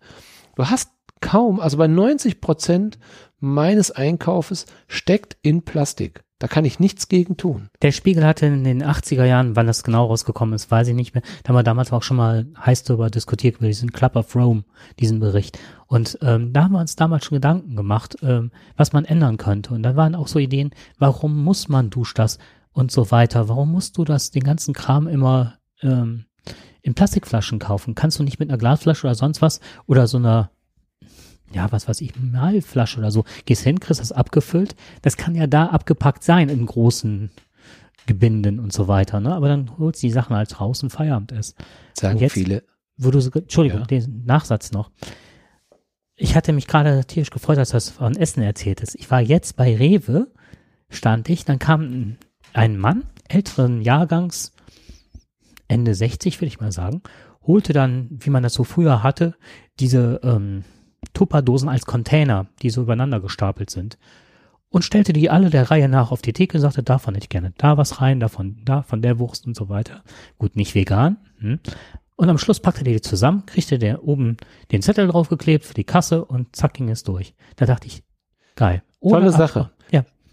Du hast kaum, also bei 90 Prozent meines Einkaufes steckt in Plastik. Da kann ich nichts gegen tun. Der Spiegel hatte in den 80er Jahren, wann das genau rausgekommen ist, weiß ich nicht mehr. Da haben wir damals auch schon mal heiß darüber diskutiert, über diesen Club of Rome, diesen Bericht. Und ähm, da haben wir uns damals schon Gedanken gemacht, ähm, was man ändern könnte. Und da waren auch so Ideen, warum muss man Duschdas und so weiter? Warum musst du das, den ganzen Kram immer ähm, in Plastikflaschen kaufen? Kannst du nicht mit einer Glasflasche oder sonst was oder so einer ja, was weiß ich, Malflasche oder so, gehst hin, kriegst das abgefüllt. Das kann ja da abgepackt sein in großen Gebinden und so weiter, ne? Aber dann holst du die Sachen halt raus und Feierabend ist. Sagen jetzt- viele. Wo du Entschuldigung, Ja. den Nachsatz noch. Ich hatte mich gerade tierisch gefreut, dass du das von Essen erzähltest. Ich war jetzt bei Rewe, stand ich, dann kam ein, ein Mann, älteren Jahrgangs, Ende 60 würde ich mal sagen, holte dann, wie man das so früher hatte, diese ähm, Tupperdosen als Container, die so übereinander gestapelt sind. Und stellte die alle der Reihe nach auf die Theke und sagte, davon hätte ich gerne da was rein, davon, da, von der Wurst und so weiter. Gut, nicht vegan. Hm. Und am Schluss packte die zusammen, kriegte der oben den Zettel draufgeklebt für die Kasse und zack ging es durch. Da dachte ich, geil. Tolle Sache.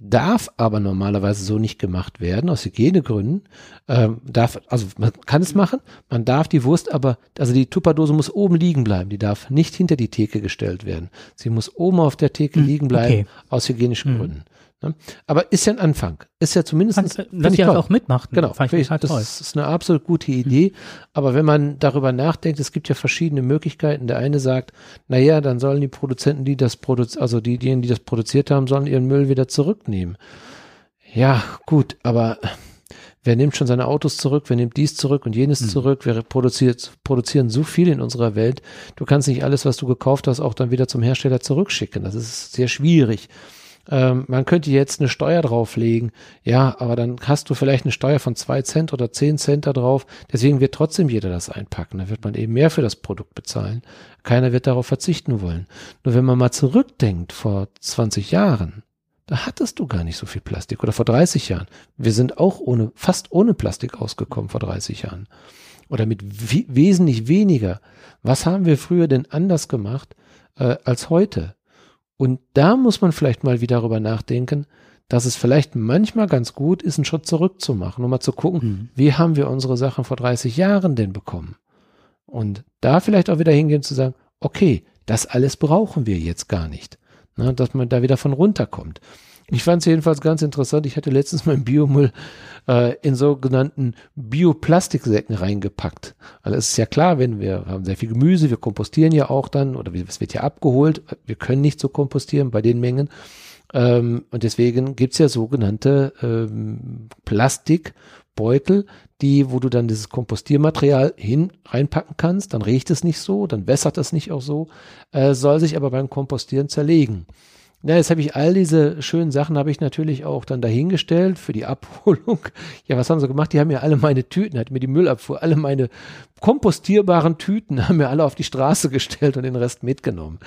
Darf aber normalerweise so nicht gemacht werden, aus Hygienegründen. Ähm, darf, also man kann es machen, man darf die Wurst aber, also die Tupperdose muss oben liegen bleiben, die darf nicht hinter die Theke gestellt werden. Sie muss oben auf der Theke Hm, liegen bleiben, okay. aus hygienischen Hm. Gründen. Ne? Aber ist ja ein Anfang. Ist ja zumindest, dass ich die halt auch mitmachen. Genau, Fand ich total das toll. ist eine absolut gute Idee. Aber wenn man darüber nachdenkt, es gibt ja verschiedene Möglichkeiten. Der eine sagt, naja, dann sollen die Produzenten, die das produzieren, also die, diejenigen, die das produziert haben, sollen ihren Müll wieder zurücknehmen. Ja, gut, aber wer nimmt schon seine Autos zurück, wer nimmt dies zurück und jenes Hm. zurück, wir produziert, produzieren so viel in unserer Welt, du kannst nicht alles, was du gekauft hast, auch dann wieder zum Hersteller zurückschicken. Das ist sehr schwierig. Ähm, man könnte jetzt eine Steuer drauflegen, ja, aber dann hast du vielleicht eine Steuer von zwei Cent oder zehn Cent da drauf. Deswegen wird trotzdem jeder das einpacken. Da wird man eben mehr für das Produkt bezahlen. Keiner wird darauf verzichten wollen. Nur wenn man mal zurückdenkt, vor 20 Jahren, da hattest du gar nicht so viel Plastik oder vor 30 Jahren. Wir sind auch ohne, fast ohne Plastik ausgekommen vor 30 Jahren. Oder mit we wesentlich weniger. Was haben wir früher denn anders gemacht äh, als heute? Und da muss man vielleicht mal wieder darüber nachdenken, dass es vielleicht manchmal ganz gut ist, einen Schritt zurückzumachen, um mal zu gucken, Mhm. wie haben wir unsere Sachen vor 30 Jahren denn bekommen? Und da vielleicht auch wieder hingehen zu sagen, okay, das alles brauchen wir jetzt gar nicht. Ne, dass man da wieder von runterkommt. Ich fand es jedenfalls ganz interessant. Ich hatte letztens meinen Biomüll äh, in sogenannten Bioplastiksäcken reingepackt. Also es ist ja klar, wenn wir haben sehr viel Gemüse, wir kompostieren ja auch dann oder es wird ja abgeholt. Wir können nicht so kompostieren bei den Mengen. Ähm, und deswegen gibt's ja sogenannte ähm, Plastikbeutel, die, wo du dann dieses Kompostiermaterial hin reinpacken kannst, dann riecht es nicht so, dann wässert es nicht auch so, äh, soll sich aber beim Kompostieren zerlegen. Ja, jetzt habe ich all diese schönen Sachen habe ich natürlich auch dann dahingestellt für die Abholung. (laughs) Ja, was haben sie gemacht? Die haben mir alle meine Tüten, hat mir die Müllabfuhr, alle meine kompostierbaren Tüten (laughs) haben mir alle auf die Straße gestellt und den Rest mitgenommen.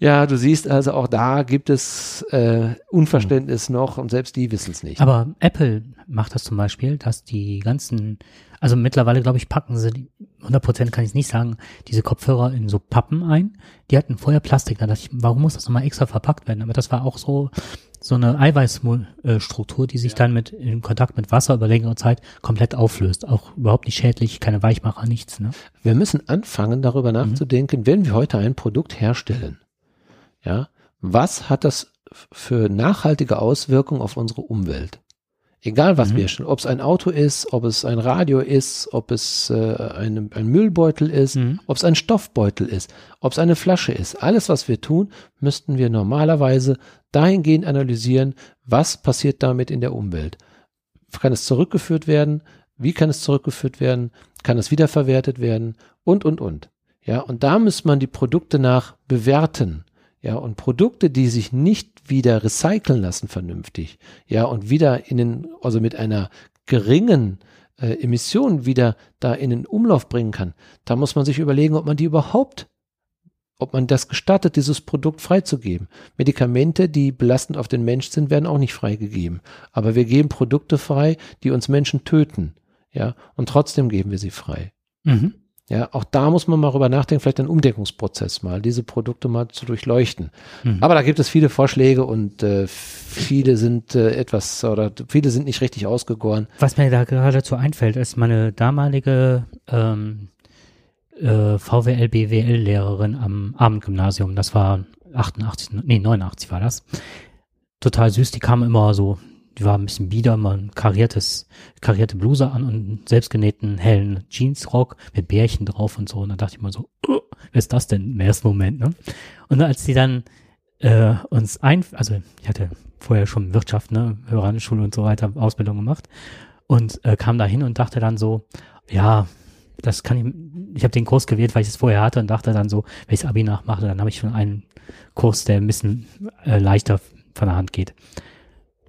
Ja, du siehst also auch da gibt es äh, Unverständnis noch und selbst die wissen es nicht. Aber Apple macht das zum Beispiel, dass die ganzen, also mittlerweile glaube ich, packen sie, die, 100% kann ich es nicht sagen, diese Kopfhörer in so Pappen ein. Die hatten vorher Plastik. Da dachte ich, warum muss das nochmal extra verpackt werden? Aber das war auch so, so eine Eiweißstruktur, die sich dann mit, in Kontakt mit Wasser über längere Zeit komplett auflöst. Auch überhaupt nicht schädlich, keine Weichmacher, nichts, ne? Wir müssen anfangen, darüber nachzudenken, wenn wir heute ein Produkt herstellen, ja, was hat das für nachhaltige Auswirkungen auf unsere Umwelt? Egal was Mhm. wir herstellen, ob es ein Auto ist, ob es ein Radio ist, ob es äh, ein, ein Müllbeutel ist, Mhm. ob es ein Stoffbeutel ist, ob es eine Flasche ist. Alles, was wir tun, müssten wir normalerweise dahingehend analysieren, was passiert damit in der Umwelt. Kann es zurückgeführt werden? Wie kann es zurückgeführt werden? Kann es wiederverwertet werden? Und, und, und. Ja, und da muss man die Produkte nach bewerten. Ja, und Produkte, die sich nicht wieder recyceln lassen vernünftig, ja, und wieder in den, also mit einer geringen äh, Emission wieder da in den Umlauf bringen kann, da muss man sich überlegen, ob man die überhaupt, ob man das gestattet, dieses Produkt freizugeben. Medikamente, die belastend auf den Mensch sind, werden auch nicht freigegeben. Aber wir geben Produkte frei, die uns Menschen töten. Ja, und trotzdem geben wir sie frei. Mhm. Ja, auch da muss man mal drüber nachdenken, vielleicht einen Umdeckungsprozess mal, diese Produkte mal zu durchleuchten. Mhm. Aber da gibt es viele Vorschläge und äh, viele sind äh, etwas oder viele sind nicht richtig ausgegoren. Was mir da gerade dazu einfällt, ist meine damalige ähm, äh, VWL, BWL-Lehrerin am Abendgymnasium. Das war 88, nee, 89 war das. Total süß, die kam immer so, die war ein bisschen bieder, mal ein kariertes, karierte Bluse an und einen selbstgenähten hellen Jeansrock mit Bärchen drauf und so. Und dann dachte ich mal so, "Uh, wer ist das denn im ersten Moment, ne? Und als sie dann äh, uns ein, also ich hatte vorher schon Wirtschaft, ne, Höranschule und so weiter, Ausbildung gemacht und äh, kam da hin und dachte dann so, ja, das kann ich, ich habe den Kurs gewählt, weil ich es vorher hatte und dachte dann so, wenn ich das Abi nachmache, dann habe ich schon einen Kurs, der ein bisschen äh, leichter von der Hand geht.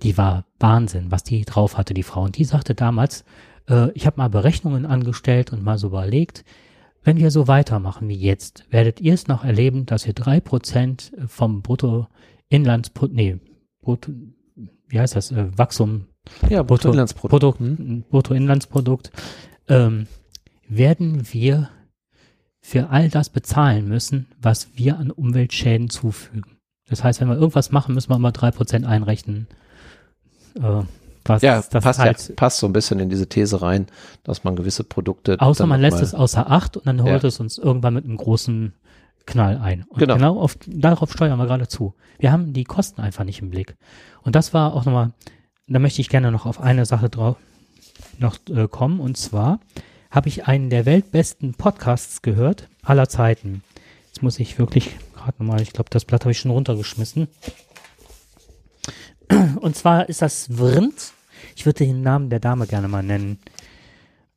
Die war Wahnsinn, was die drauf hatte, die Frau. Und die sagte damals, äh, ich habe mal Berechnungen angestellt und mal so überlegt, wenn wir so weitermachen wie jetzt, werdet ihr es noch erleben, dass ihr drei Prozent vom Bruttoinlandsprodukt, nee, Brutto, wie heißt das, äh, Wachstum, Ja, Bruttoinlandsprodukt, Bruttoinlandsprodukt. Hm? Bruttoinlandsprodukt, ähm, werden wir für all das bezahlen müssen, was wir an Umweltschäden zufügen. Das heißt, wenn wir irgendwas machen, müssen wir mal drei Prozent einrechnen. Äh, was Ja, das passt, halt, ja, passt so ein bisschen in diese These rein, dass man gewisse Produkte. Außer man lässt es außer Acht und dann holt Ja. es uns irgendwann mit einem großen Knall ein. Und Genau. genau, auf, darauf steuern wir gerade zu. Wir haben die Kosten einfach nicht im Blick. Und das war auch nochmal, da möchte ich gerne noch auf eine Sache drauf noch äh, kommen. Und zwar habe ich einen der weltbesten Podcasts gehört, aller Zeiten. Jetzt muss ich wirklich gerade nochmal, ich glaube, das Blatt habe ich schon runtergeschmissen. (clears throat) Und zwar ist das Vrnt. Ich würde den Namen der Dame gerne mal nennen.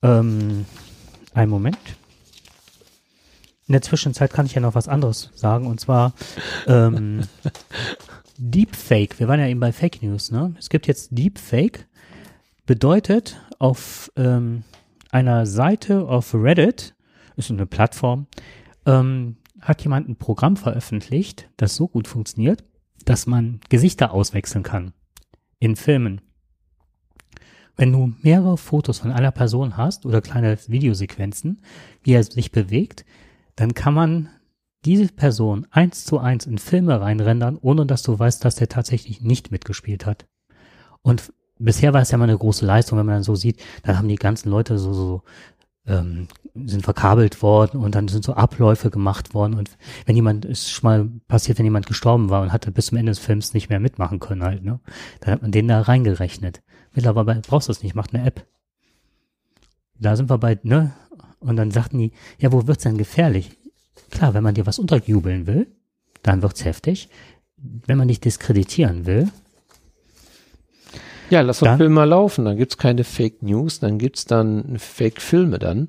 Ähm, einen Moment. In der Zwischenzeit kann ich ja noch was anderes sagen und zwar ähm, (laughs) Deepfake. Wir waren ja eben bei Fake News, ne? Es gibt jetzt Deepfake. Bedeutet auf ähm, einer Seite auf Reddit, ist eine Plattform, ähm, hat jemand ein Programm veröffentlicht, das so gut funktioniert, dass man Gesichter auswechseln kann in Filmen. Wenn du mehrere Fotos von einer Person hast oder kleine Videosequenzen, wie er sich bewegt, dann kann man diese Person eins zu eins in Filme reinrendern, ohne dass du weißt, dass der tatsächlich nicht mitgespielt hat. Und bisher war es ja mal eine große Leistung, wenn man dann so sieht, dann haben die ganzen Leute so, so ähm, sind verkabelt worden und dann sind so Abläufe gemacht worden und wenn jemand, ist schon mal passiert, wenn jemand gestorben war und hatte bis zum Ende des Films nicht mehr mitmachen können halt, ne? Dann hat man den da reingerechnet. Mittlerweile brauchst du es nicht, macht eine App. Da sind wir bei, ne? Und dann sagten die, ja, wo wird's denn gefährlich? Klar, wenn man dir was unterjubeln will, dann wird's heftig. Wenn man dich diskreditieren will, Ja, lass doch Film mal laufen. Dann gibt's keine Fake News, dann gibt's dann Fake-Filme dann,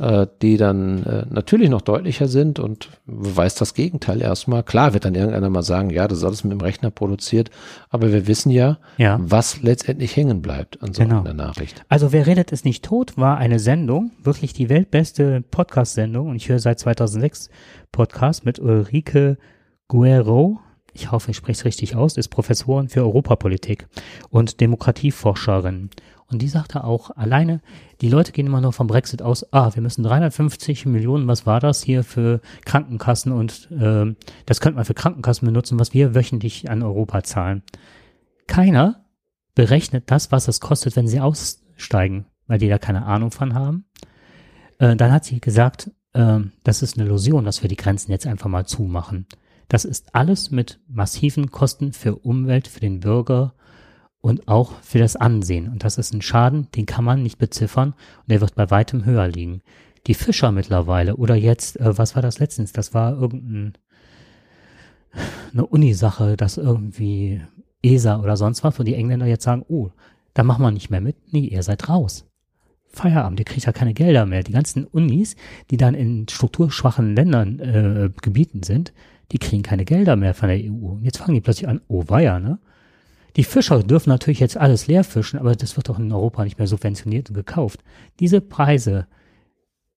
äh, die dann äh, natürlich noch deutlicher sind und beweist das Gegenteil erstmal. Klar wird dann irgendeiner mal sagen, ja, das ist alles mit dem Rechner produziert, aber wir wissen ja, ja. was letztendlich hängen bleibt an so Genau. einer Nachricht. Also wer redet ist nicht tot war eine Sendung, wirklich die weltbeste Podcast-Sendung und ich höre seit 2006 Podcast mit Ulrike Guerrero. Ich hoffe, ich spreche es richtig aus, ist Professorin für Europapolitik und Demokratieforscherin. Und die sagte auch alleine, die Leute gehen immer nur vom Brexit aus, ah, wir müssen 350 Millionen, was war das hier für Krankenkassen und ähm, das könnte man für Krankenkassen benutzen, was wir wöchentlich an Europa zahlen. Keiner berechnet das, was es kostet, wenn sie aussteigen, weil die da keine Ahnung von haben. Äh, dann hat sie gesagt, ähm, das ist eine Illusion, dass wir die Grenzen jetzt einfach mal zumachen. Das ist alles mit massiven Kosten für Umwelt, für den Bürger und auch für das Ansehen. Und das ist ein Schaden, den kann man nicht beziffern und der wird bei weitem höher liegen. Die Fischer mittlerweile oder jetzt, äh, was war das letztens? Das war irgendein eine Unisache, dass irgendwie ESA oder sonst was, wo die Engländer jetzt sagen, oh, da machen wir nicht mehr mit. Nee, ihr seid raus. Feierabend, ihr kriegt ja keine Gelder mehr. Die ganzen Unis, die dann in strukturschwachen Ländern, äh, Gebieten sind, die kriegen keine Gelder mehr von der EU. Und jetzt fangen die plötzlich an, oh weia, ne? Die Fischer dürfen natürlich jetzt alles leer fischen, aber das wird doch in Europa nicht mehr subventioniert und gekauft. Diese Preise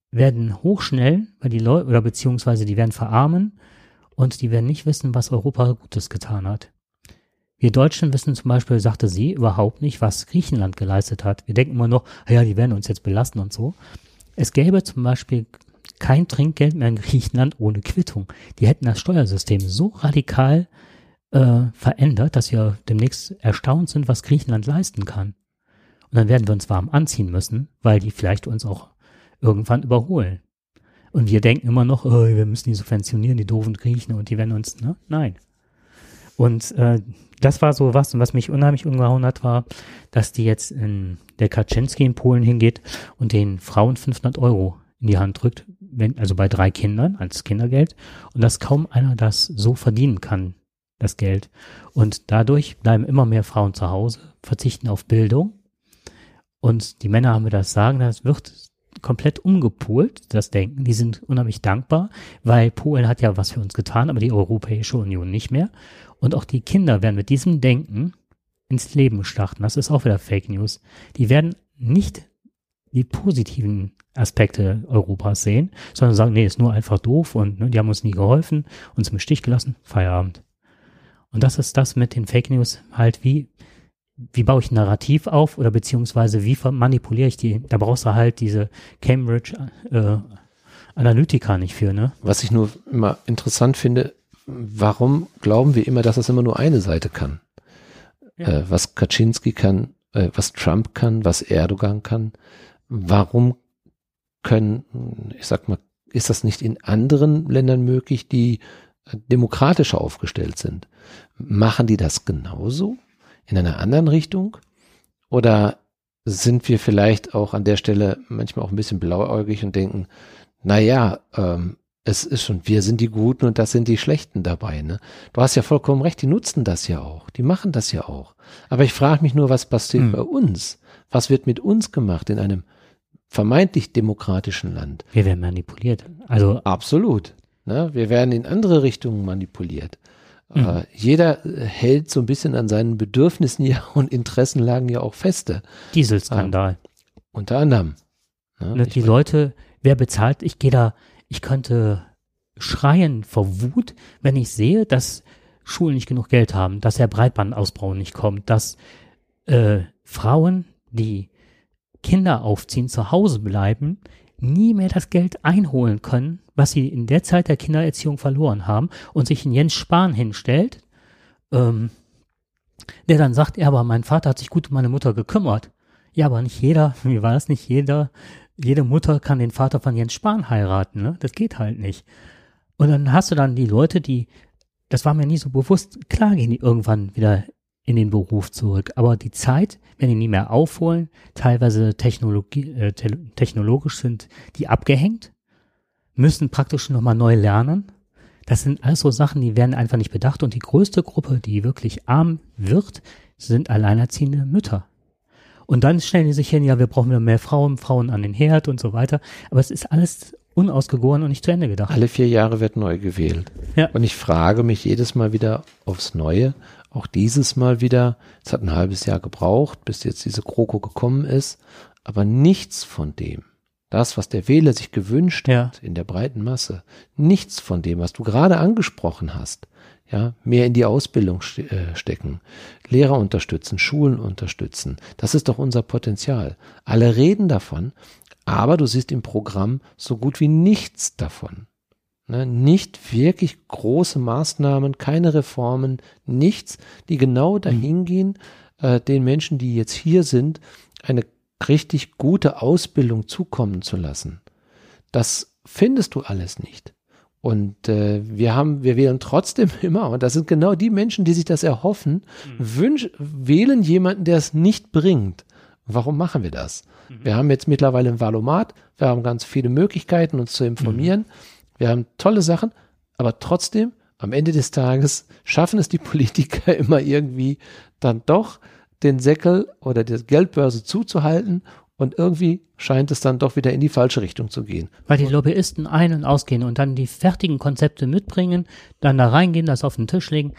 werden hochschnell, weil die Leute, oder beziehungsweise die werden verarmen und die werden nicht wissen, was Europa Gutes getan hat. Wir Deutschen wissen zum Beispiel, sagte sie, überhaupt nicht, was Griechenland geleistet hat. Wir denken immer noch, "Ah ja, die werden uns jetzt belasten und so. Es gäbe zum Beispiel kein Trinkgeld mehr in Griechenland ohne Quittung. Die hätten das Steuersystem so radikal äh, verändert, dass wir demnächst erstaunt sind, was Griechenland leisten kann. Und dann werden wir uns warm anziehen müssen, weil die vielleicht uns auch irgendwann überholen. Und wir denken immer noch, oh, wir müssen die subventionieren, die doofen Griechen und die werden uns, ne? Nein. Und äh, das war so was, und was mich unheimlich umgehauen hat, war, dass die jetzt in der Kaczynski in Polen hingeht und den Frauen 500 Euro in die Hand drückt, wenn, also bei drei Kindern als Kindergeld, und dass kaum einer das so verdienen kann, das Geld. Und dadurch bleiben immer mehr Frauen zu Hause, verzichten auf Bildung. Und die Männer haben wir das Sagen, das wird komplett umgepolt, das Denken. Die sind unheimlich dankbar, weil Polen hat ja was für uns getan, aber die Europäische Union nicht mehr. Und auch die Kinder werden mit diesem Denken ins Leben starten. Das ist auch wieder Fake News. Die werden nicht die positiven Aspekte Europas sehen, sondern sagen, nee, ist nur einfach doof und ne, die haben uns nie geholfen, uns im Stich gelassen, Feierabend. Und das ist das mit den Fake News halt, wie, wie baue ich ein Narrativ auf oder beziehungsweise wie manipuliere ich die? Da brauchst du halt diese Cambridge äh, Analytica nicht für, ne? Was ich nur immer interessant finde, warum glauben wir immer, dass das immer nur eine Seite kann? Ja. Äh, was Kaczynski kann, äh, was Trump kann, was Erdogan kann. Warum können, ich sag mal, ist das nicht in anderen Ländern möglich, die demokratischer aufgestellt sind? Machen die das genauso? In einer anderen Richtung? Oder sind wir vielleicht auch an der Stelle manchmal auch ein bisschen blauäugig und denken, na ja, ähm, es ist schon, wir sind die Guten und das sind die Schlechten dabei. Ne? Du hast ja vollkommen recht, die nutzen das ja auch, die machen das ja auch. Aber ich frage mich nur, was passiert hm. bei uns? Was wird mit uns gemacht in einem vermeintlich demokratischen Land? Wir werden manipuliert. Also absolut. Ne? Wir werden in andere Richtungen manipuliert. Mhm. Äh, jeder hält so ein bisschen an seinen Bedürfnissen ja (laughs) und Interessenlagen ja auch feste. Dieselskandal. Äh, unter anderem. Ne? ne die meine, Leute, wer bezahlt, ich gehe da, ich könnte schreien vor Wut, wenn ich sehe, dass Schulen nicht genug Geld haben, dass der Breitbandausbau nicht kommt, dass äh, Frauen, die Kinder aufziehen, zu Hause bleiben, nie mehr das Geld einholen können, was sie in der Zeit der Kindererziehung verloren haben und sich in Jens Spahn hinstellt, ähm, der dann sagt, ja, aber mein Vater hat sich gut um meine Mutter gekümmert. Ja, aber nicht jeder, (laughs) wie war das nicht jeder, jede Mutter kann den Vater von Jens Spahn heiraten, ne? Das geht halt nicht. Und dann hast du dann die Leute, die, das war mir nie so bewusst, klar gehen die irgendwann wieder in den Beruf zurück. Aber die Zeit, wenn die nie mehr aufholen, teilweise Technologie, äh, te technologisch sind die abgehängt, müssen praktisch nochmal neu lernen. Das sind alles so Sachen, die werden einfach nicht bedacht. Und die größte Gruppe, die wirklich arm wird, sind alleinerziehende Mütter. Und dann stellen die sich hin, ja, wir brauchen wieder mehr Frauen, Frauen an den Herd und so weiter. Aber es ist alles unausgegoren und nicht zu Ende gedacht. Alle vier Jahre wird neu gewählt. Ja. Und ich frage mich jedes Mal wieder aufs Neue, auch dieses Mal wieder, es hat ein halbes Jahr gebraucht, bis jetzt diese Kroko gekommen ist, aber nichts von dem, das, was der Wähler sich gewünscht ja. hat in der breiten Masse, nichts von dem, was du gerade angesprochen hast, ja, mehr in die Ausbildung ste äh, stecken, Lehrer unterstützen, Schulen unterstützen, das ist doch unser Potenzial. Alle reden davon, aber du siehst im Programm so gut wie nichts davon. Ne, nicht wirklich große Maßnahmen, keine Reformen, nichts, die genau dahin gehen, äh, den Menschen, die jetzt hier sind, eine richtig gute Ausbildung zukommen zu lassen. Das findest du alles nicht. Und äh, wir haben, wir wählen trotzdem (laughs) immer, und das sind genau die Menschen, die sich das erhoffen, mhm. wünsch, wählen jemanden, der es nicht bringt. Warum machen wir das? Mhm. Wir haben jetzt mittlerweile ein Valomat, wir haben ganz viele Möglichkeiten, uns zu informieren. Mhm. Wir haben tolle Sachen, aber trotzdem, am Ende des Tages schaffen es die Politiker (laughs) immer irgendwie dann doch den Säckel oder die Geldbörse zuzuhalten und irgendwie scheint es dann doch wieder in die falsche Richtung zu gehen. Weil die Lobbyisten ein- und ausgehen und dann die fertigen Konzepte mitbringen, dann da reingehen, das auf den Tisch legen.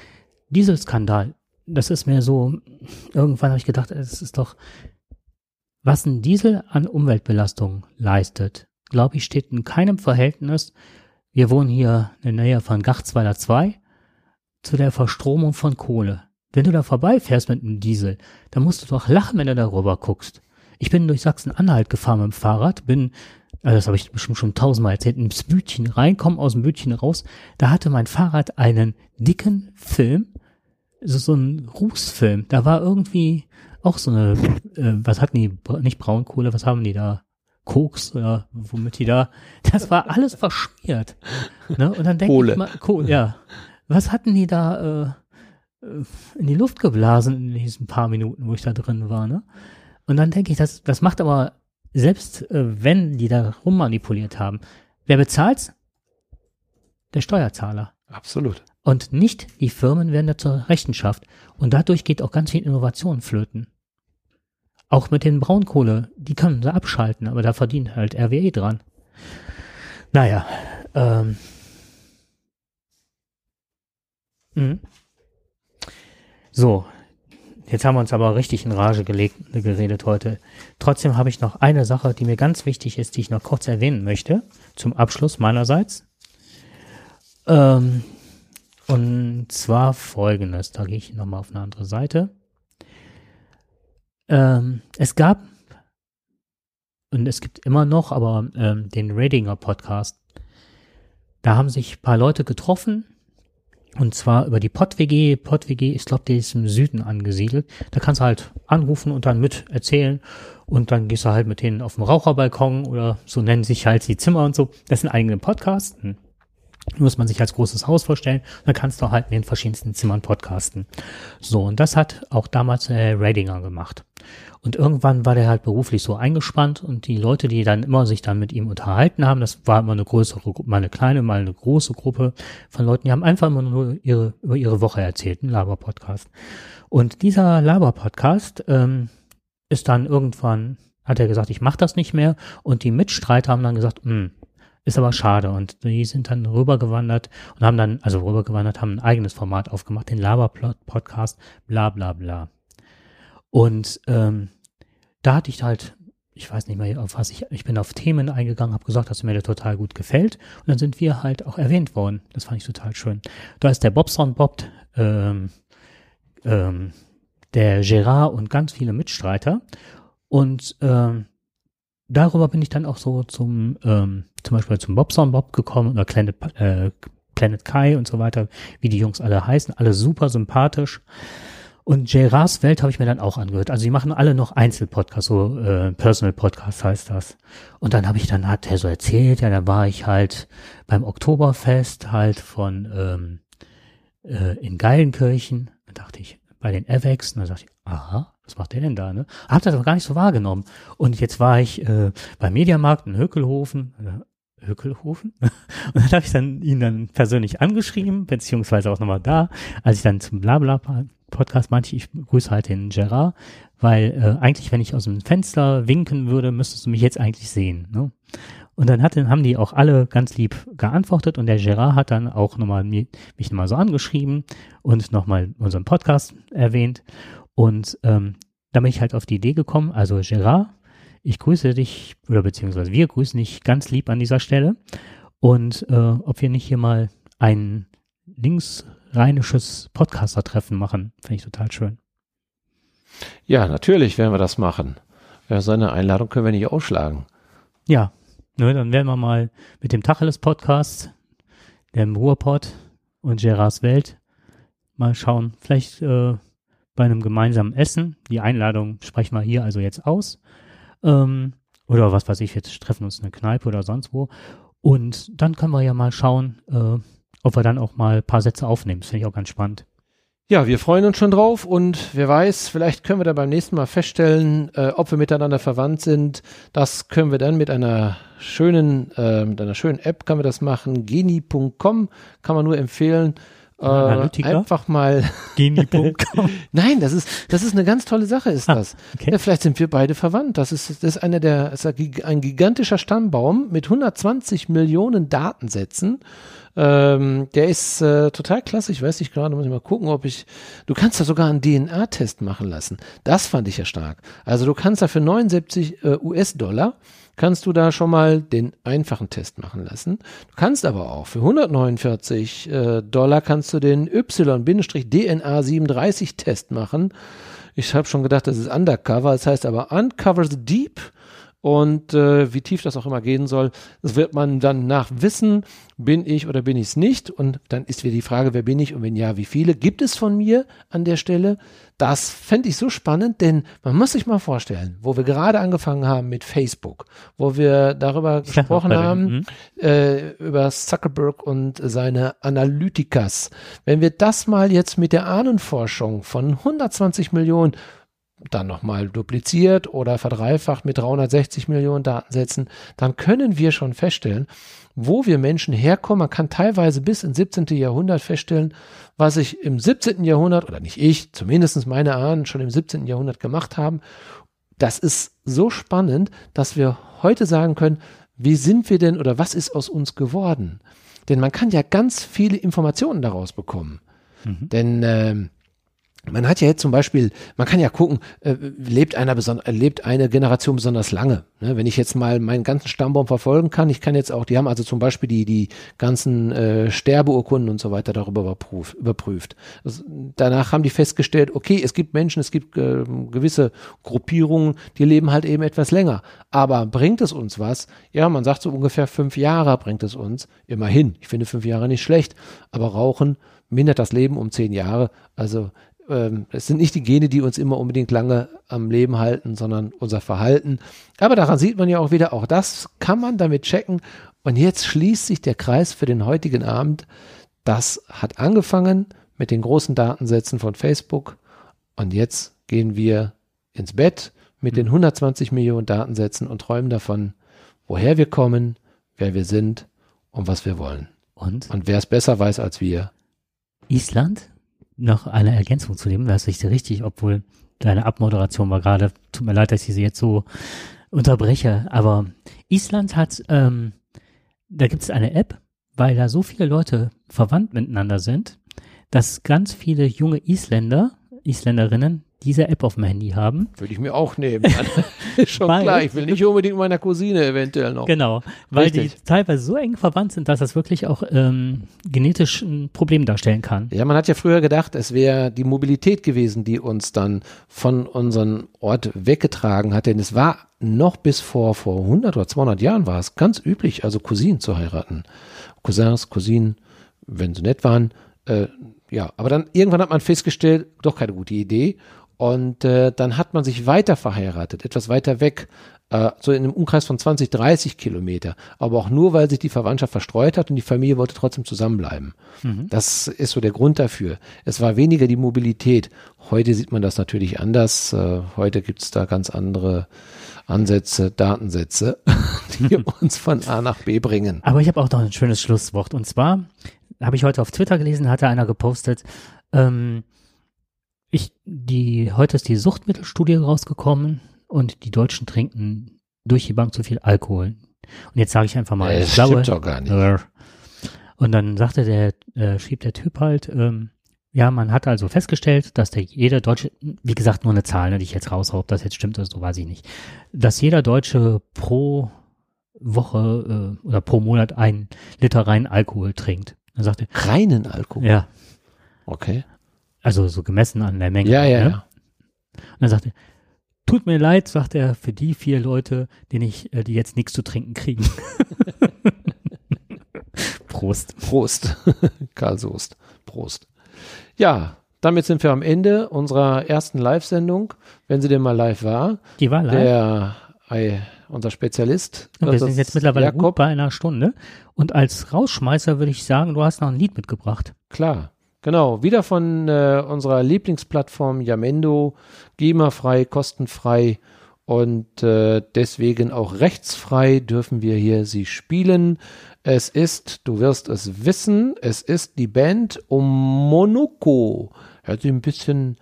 Dieselskandal, das ist mir so, irgendwann habe ich gedacht, es ist doch, was ein Diesel an Umweltbelastung leistet, glaube ich, steht in keinem Verhältnis wir wohnen hier in der Nähe von Gachtsweiler 2 zu der Verstromung von Kohle. Wenn du da vorbeifährst mit einem Diesel, dann musst du doch lachen, wenn du darüber guckst. Ich bin durch Sachsen-Anhalt gefahren mit dem Fahrrad, bin, also das habe ich bestimmt schon tausendmal erzählt, ins Bütchen rein, komm aus dem Bütchen raus. Da hatte mein Fahrrad einen dicken Film, so, so ein Rußfilm. Da war irgendwie auch so eine, äh, was hatten die, nicht Braunkohle, was haben die da? Koks oder womit die da, das war alles verschmiert. Ne? Und dann denke ich mal, Kohle, ja, was hatten die da äh, äh, in die Luft geblasen in diesen paar Minuten, wo ich da drin war, ne? Und dann denke ich, das, das macht aber, selbst äh, wenn die da rummanipuliert haben, wer bezahlt's? Der Steuerzahler. Absolut. Und nicht die Firmen werden da zur Rechenschaft. Und dadurch geht auch ganz viel Innovation flöten. Auch mit den Braunkohle, die können sie abschalten, aber da verdient halt RWE dran. Naja, ähm. Mhm. So, jetzt haben wir uns aber richtig in Rage gelegt, geredet heute. Trotzdem habe ich noch eine Sache, die mir ganz wichtig ist, die ich noch kurz erwähnen möchte, zum Abschluss meinerseits. Ähm, und zwar folgendes, da gehe ich nochmal auf eine andere Seite. Ähm, es gab, und es gibt immer noch, aber ähm, den Radinger Podcast. Da haben sich ein paar Leute getroffen, und zwar über die PodWG. PodWG, ich glaube, die ist im Süden angesiedelt. Da kannst du halt anrufen und dann mit erzählen. Und dann gehst du halt mit denen auf dem Raucherbalkon oder so nennen sich halt die Zimmer und so. Das sind eigene Podcasts. Muss man sich als großes Haus vorstellen. Dann kannst du halt in den verschiedensten Zimmern podcasten. So, und das hat auch damals äh, Radinger gemacht. Und irgendwann war der halt beruflich so eingespannt und die Leute, die dann immer sich dann mit ihm unterhalten haben, das war immer eine größere, mal eine kleine, mal eine große Gruppe von Leuten, die haben einfach immer nur ihre, über ihre Woche erzählt, ein Laber-Podcast. Und dieser Laber-Podcast ähm, ist dann irgendwann, hat er gesagt, ich mache das nicht mehr und die Mitstreiter haben dann gesagt, hm, ist aber schade. Und die sind dann rübergewandert und haben dann, also rübergewandert, haben ein eigenes Format aufgemacht, den Laber-Podcast, bla bla bla. Und ähm, da hatte ich halt, ich weiß nicht mehr, auf was ich, ich bin auf Themen eingegangen, habe gesagt, dass mir der total gut gefällt. Und dann sind wir halt auch erwähnt worden. Das fand ich total schön. Da ist der Bobson Bob, ähm, ähm, der Gerard und ganz viele Mitstreiter. Und ähm, darüber bin ich dann auch so zum, ähm, zum Beispiel zum Bobson Bob gekommen oder Planet, äh, Planet Kai und so weiter, wie die Jungs alle heißen, alle super sympathisch. Und Gerards Welt habe ich mir dann auch angehört. Also die machen alle noch Einzelpodcasts, so äh, Personal Podcast heißt das. Und dann habe ich dann, hat er so erzählt, ja, da war ich halt beim Oktoberfest halt von ähm, äh, in Geilenkirchen. Da dachte ich, bei den Avex, und dann dachte ich, aha, was macht der denn da, ne? Hab das aber gar nicht so wahrgenommen. Und jetzt war ich äh, beim Mediamarkt in Hökelhofen, äh, Hökelhofen? (laughs) Und dann habe ich dann ihn dann persönlich angeschrieben, beziehungsweise auch nochmal da, als ich dann zum Blabla Podcast meinte ich, grüße halt den Gerard, weil äh, eigentlich, wenn ich aus dem Fenster winken würde, müsstest du mich jetzt eigentlich sehen. Ne? Und dann hat, haben die auch alle ganz lieb geantwortet und der Gerard hat dann auch nochmal mich nochmal so angeschrieben und nochmal unseren Podcast erwähnt. Und ähm, da bin ich halt auf die Idee gekommen, also Gerard, ich grüße dich, oder beziehungsweise wir grüßen dich ganz lieb an dieser Stelle. Und äh, ob wir nicht hier mal einen links rheinisches Podcaster-Treffen machen. Finde ich total schön. Ja, natürlich werden wir das machen. Ja, so eine Einladung können wir nicht ausschlagen. Ja, ne, dann werden wir mal mit dem Tacheles-Podcast, dem Ruhrpod und Gerards Welt mal schauen. Vielleicht äh, bei einem gemeinsamen Essen. Die Einladung sprechen wir hier also jetzt aus. Ähm, oder was weiß ich, wir treffen uns in einer Kneipe oder sonst wo. Und dann können wir ja mal schauen, äh, ob wir dann auch mal ein paar Sätze aufnehmen. Das finde ich auch ganz spannend. Ja, wir freuen uns schon drauf und wer weiß, vielleicht können wir dann beim nächsten Mal feststellen, äh, ob wir miteinander verwandt sind. Das können wir dann mit einer schönen, äh, mit einer schönen App kann wir das machen. Geni.com kann man nur empfehlen. Äh, einfach mal. Geni.com. (laughs) Nein, das ist, das ist eine ganz tolle Sache, ist ah, das. Okay. Ja, vielleicht sind wir beide verwandt. Das ist, das ist einer der, ist ein gigantischer Stammbaum mit 120 Millionen Datensätzen. Ähm, der ist äh, total klasse. Ich weiß nicht gerade, muss ich mal gucken, ob ich. Du kannst da sogar einen DNA-Test machen lassen. Das fand ich ja stark. Also du kannst da für 79 äh, US-Dollar kannst du da schon mal den einfachen Test machen lassen. Du kannst aber auch für 149 äh, Dollar kannst du den Y-DNA37-Test machen. Ich habe schon gedacht, das ist Undercover. Das heißt aber Uncover the Deep und äh, wie tief das auch immer gehen soll, das wird man dann nach wissen, bin ich oder bin ich es nicht. Und dann ist wieder die Frage, wer bin ich und wenn ja, wie viele gibt es von mir an der Stelle? Das fände ich so spannend, denn man muss sich mal vorstellen, wo wir gerade angefangen haben mit Facebook, wo wir darüber (laughs) gesprochen haben, mhm. äh, über Zuckerberg und seine Analytikas. Wenn wir das mal jetzt mit der Ahnenforschung von 120 Millionen dann nochmal dupliziert oder verdreifacht mit 360 Millionen Datensätzen, dann können wir schon feststellen, wo wir Menschen herkommen. Man kann teilweise bis ins 17. Jahrhundert feststellen, was ich im 17. Jahrhundert, oder nicht ich, zumindest meine Ahnen schon im 17. Jahrhundert gemacht haben. Das ist so spannend, dass wir heute sagen können, wie sind wir denn oder was ist aus uns geworden? Denn man kann ja ganz viele Informationen daraus bekommen. Mhm. Denn äh, man hat ja jetzt zum Beispiel, man kann ja gucken, äh, lebt einer beson- lebt eine Generation besonders lange. Ne? Wenn ich jetzt mal meinen ganzen Stammbaum verfolgen kann, ich kann jetzt auch, die haben also zum Beispiel die die ganzen äh, Sterbeurkunden und so weiter darüber überprüf, überprüft. Das, danach haben die festgestellt, okay, es gibt Menschen, es gibt äh, gewisse Gruppierungen, die leben halt eben etwas länger. Aber bringt es uns was? Ja, man sagt so ungefähr fünf Jahre bringt es uns. Immerhin. Ich finde fünf Jahre nicht schlecht. Aber Rauchen mindert das Leben um zehn Jahre. Also ähm, es sind nicht die Gene, die uns immer unbedingt lange am Leben halten, sondern unser Verhalten. Aber daran sieht man ja auch wieder, auch das kann man damit checken. Und jetzt schließt sich der Kreis für den heutigen Abend. Das hat angefangen mit den großen Datensätzen von Facebook. Und jetzt gehen wir ins Bett mit den 120 Millionen Datensätzen und träumen davon, woher wir kommen, wer wir sind und was wir wollen. Und? Und wer es besser weiß als wir. Island? Noch eine Ergänzung zu dem, das ist richtig, obwohl deine Abmoderation war gerade, tut mir leid, dass ich sie jetzt so unterbreche, aber Island hat, ähm, da gibt es eine App, weil da so viele Leute verwandt miteinander sind, dass ganz viele junge Isländer, Isländerinnen diese App auf dem Handy haben. Würde ich mir auch nehmen. (laughs) Schon weil, klar, ich will nicht unbedingt meiner Cousine eventuell noch. Genau, weil Richtig. die teilweise so eng verwandt sind, dass das wirklich auch ähm, genetisch ein Problem darstellen kann. Ja, man hat ja früher gedacht, es wäre die Mobilität gewesen, die uns dann von unserem Ort weggetragen hat, denn es war noch bis vor, vor 100 oder 200 Jahren war es ganz üblich, also Cousinen zu heiraten. Cousins, Cousinen, wenn sie nett waren, äh, ja, aber dann irgendwann hat man festgestellt, doch keine gute Idee und äh, dann hat man sich weiter verheiratet, etwas weiter weg, äh, so in einem Umkreis von 20, 30 Kilometer. Aber auch nur, weil sich die Verwandtschaft verstreut hat und die Familie wollte trotzdem zusammenbleiben. Mhm. Das ist so der Grund dafür. Es war weniger die Mobilität. Heute sieht man das natürlich anders. Äh, heute gibt es da ganz andere Ansätze, Datensätze, (laughs) die (laughs) uns von A nach B bringen. Aber ich habe auch noch ein schönes Schlusswort. Und zwar habe ich heute auf Twitter gelesen, hatte einer gepostet, ähm, ich, die, heute ist die Suchtmittelstudie rausgekommen und die Deutschen trinken durch die Bank zu viel Alkohol. Und jetzt sage ich einfach mal, äh, ich glaube, stimmt doch gar nicht. Und dann sagte der, äh, schrieb der Typ halt, ähm, ja, man hat also festgestellt, dass der jeder Deutsche, wie gesagt, nur eine Zahl, ne, die ich jetzt raushau, ob das jetzt stimmt oder so, weiß ich nicht, dass jeder Deutsche pro Woche äh, oder pro Monat ein Liter reinen Alkohol trinkt. Dann sagte reinen Alkohol. Ja. Okay. Also so gemessen an der Menge. Ja, ja, ne? ja. Und dann sagt er, tut mir leid, sagt er, für die vier Leute, denen ich, äh, die jetzt nichts zu trinken kriegen. (laughs) Prost. Prost. (laughs) Karl Soest. Prost. Ja, damit sind wir am Ende unserer ersten Live-Sendung, wenn sie denn mal live war. Die war live. Der, äh, unser Spezialist. Und wir sind jetzt mittlerweile Jakob. gut bei einer Stunde. Und als Rausschmeißer würde ich sagen, du hast noch ein Lied mitgebracht. Klar. Genau, wieder von äh, unserer Lieblingsplattform Yamendo, GEMA-frei, kostenfrei und äh, deswegen auch rechtsfrei dürfen wir hier sie spielen. Es ist, du wirst es wissen, es ist die Band Omonoko. Hört sich ein bisschen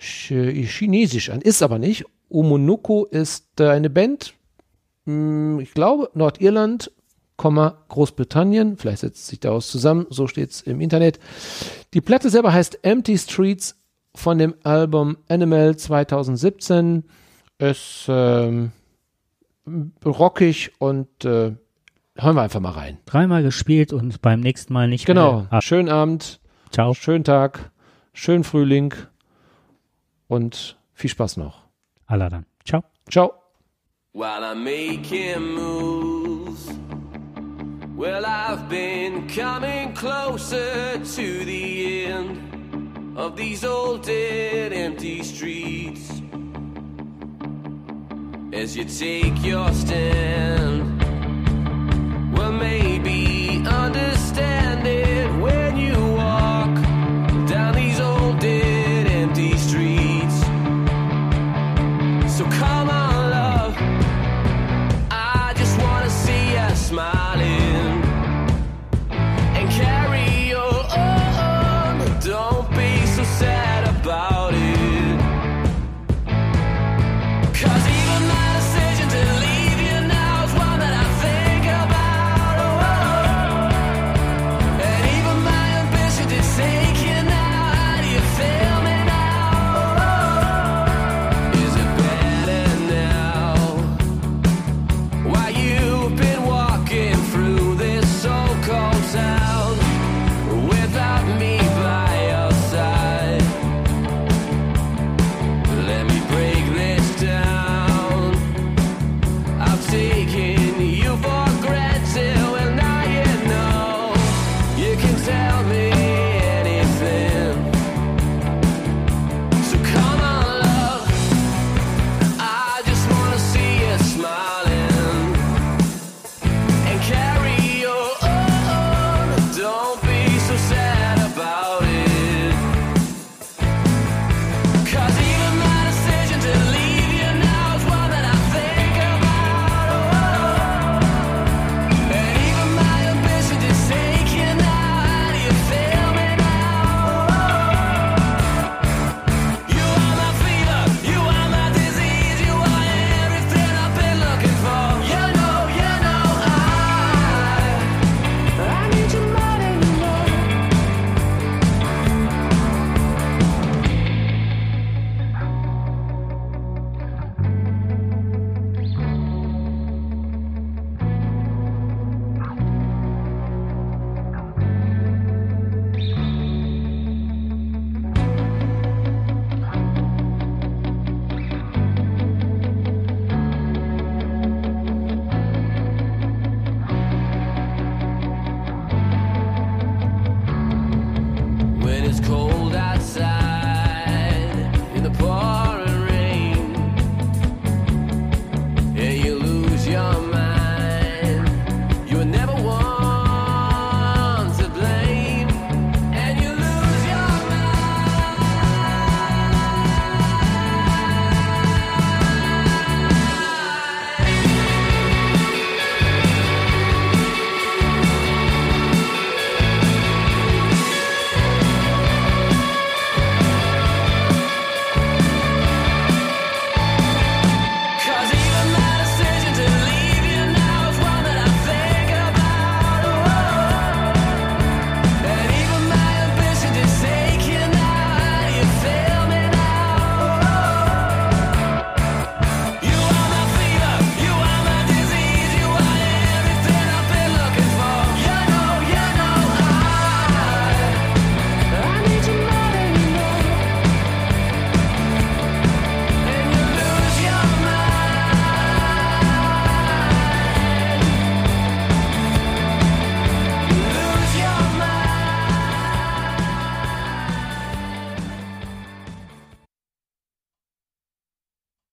chinesisch an, ist aber nicht. Omonoko ist äh, eine Band, mh, hm, ich glaube, Nordirland Großbritannien. Vielleicht setzt sich daraus zusammen, so steht es im Internet. Die Platte selber heißt Empty Streets von dem Album Animal 2017. Ist ähm, rockig und äh, hören wir einfach mal rein. Dreimal gespielt und beim nächsten Mal nicht genau. mehr. Genau. Schönen Abend. Ciao. Schönen Tag. Schönen Frühling. Und viel Spaß noch. Allah dann. Ciao. Ciao. While I'm making moves Well, I've been coming closer to the end of these old dead empty streets. As you take your stand, well, maybe understand it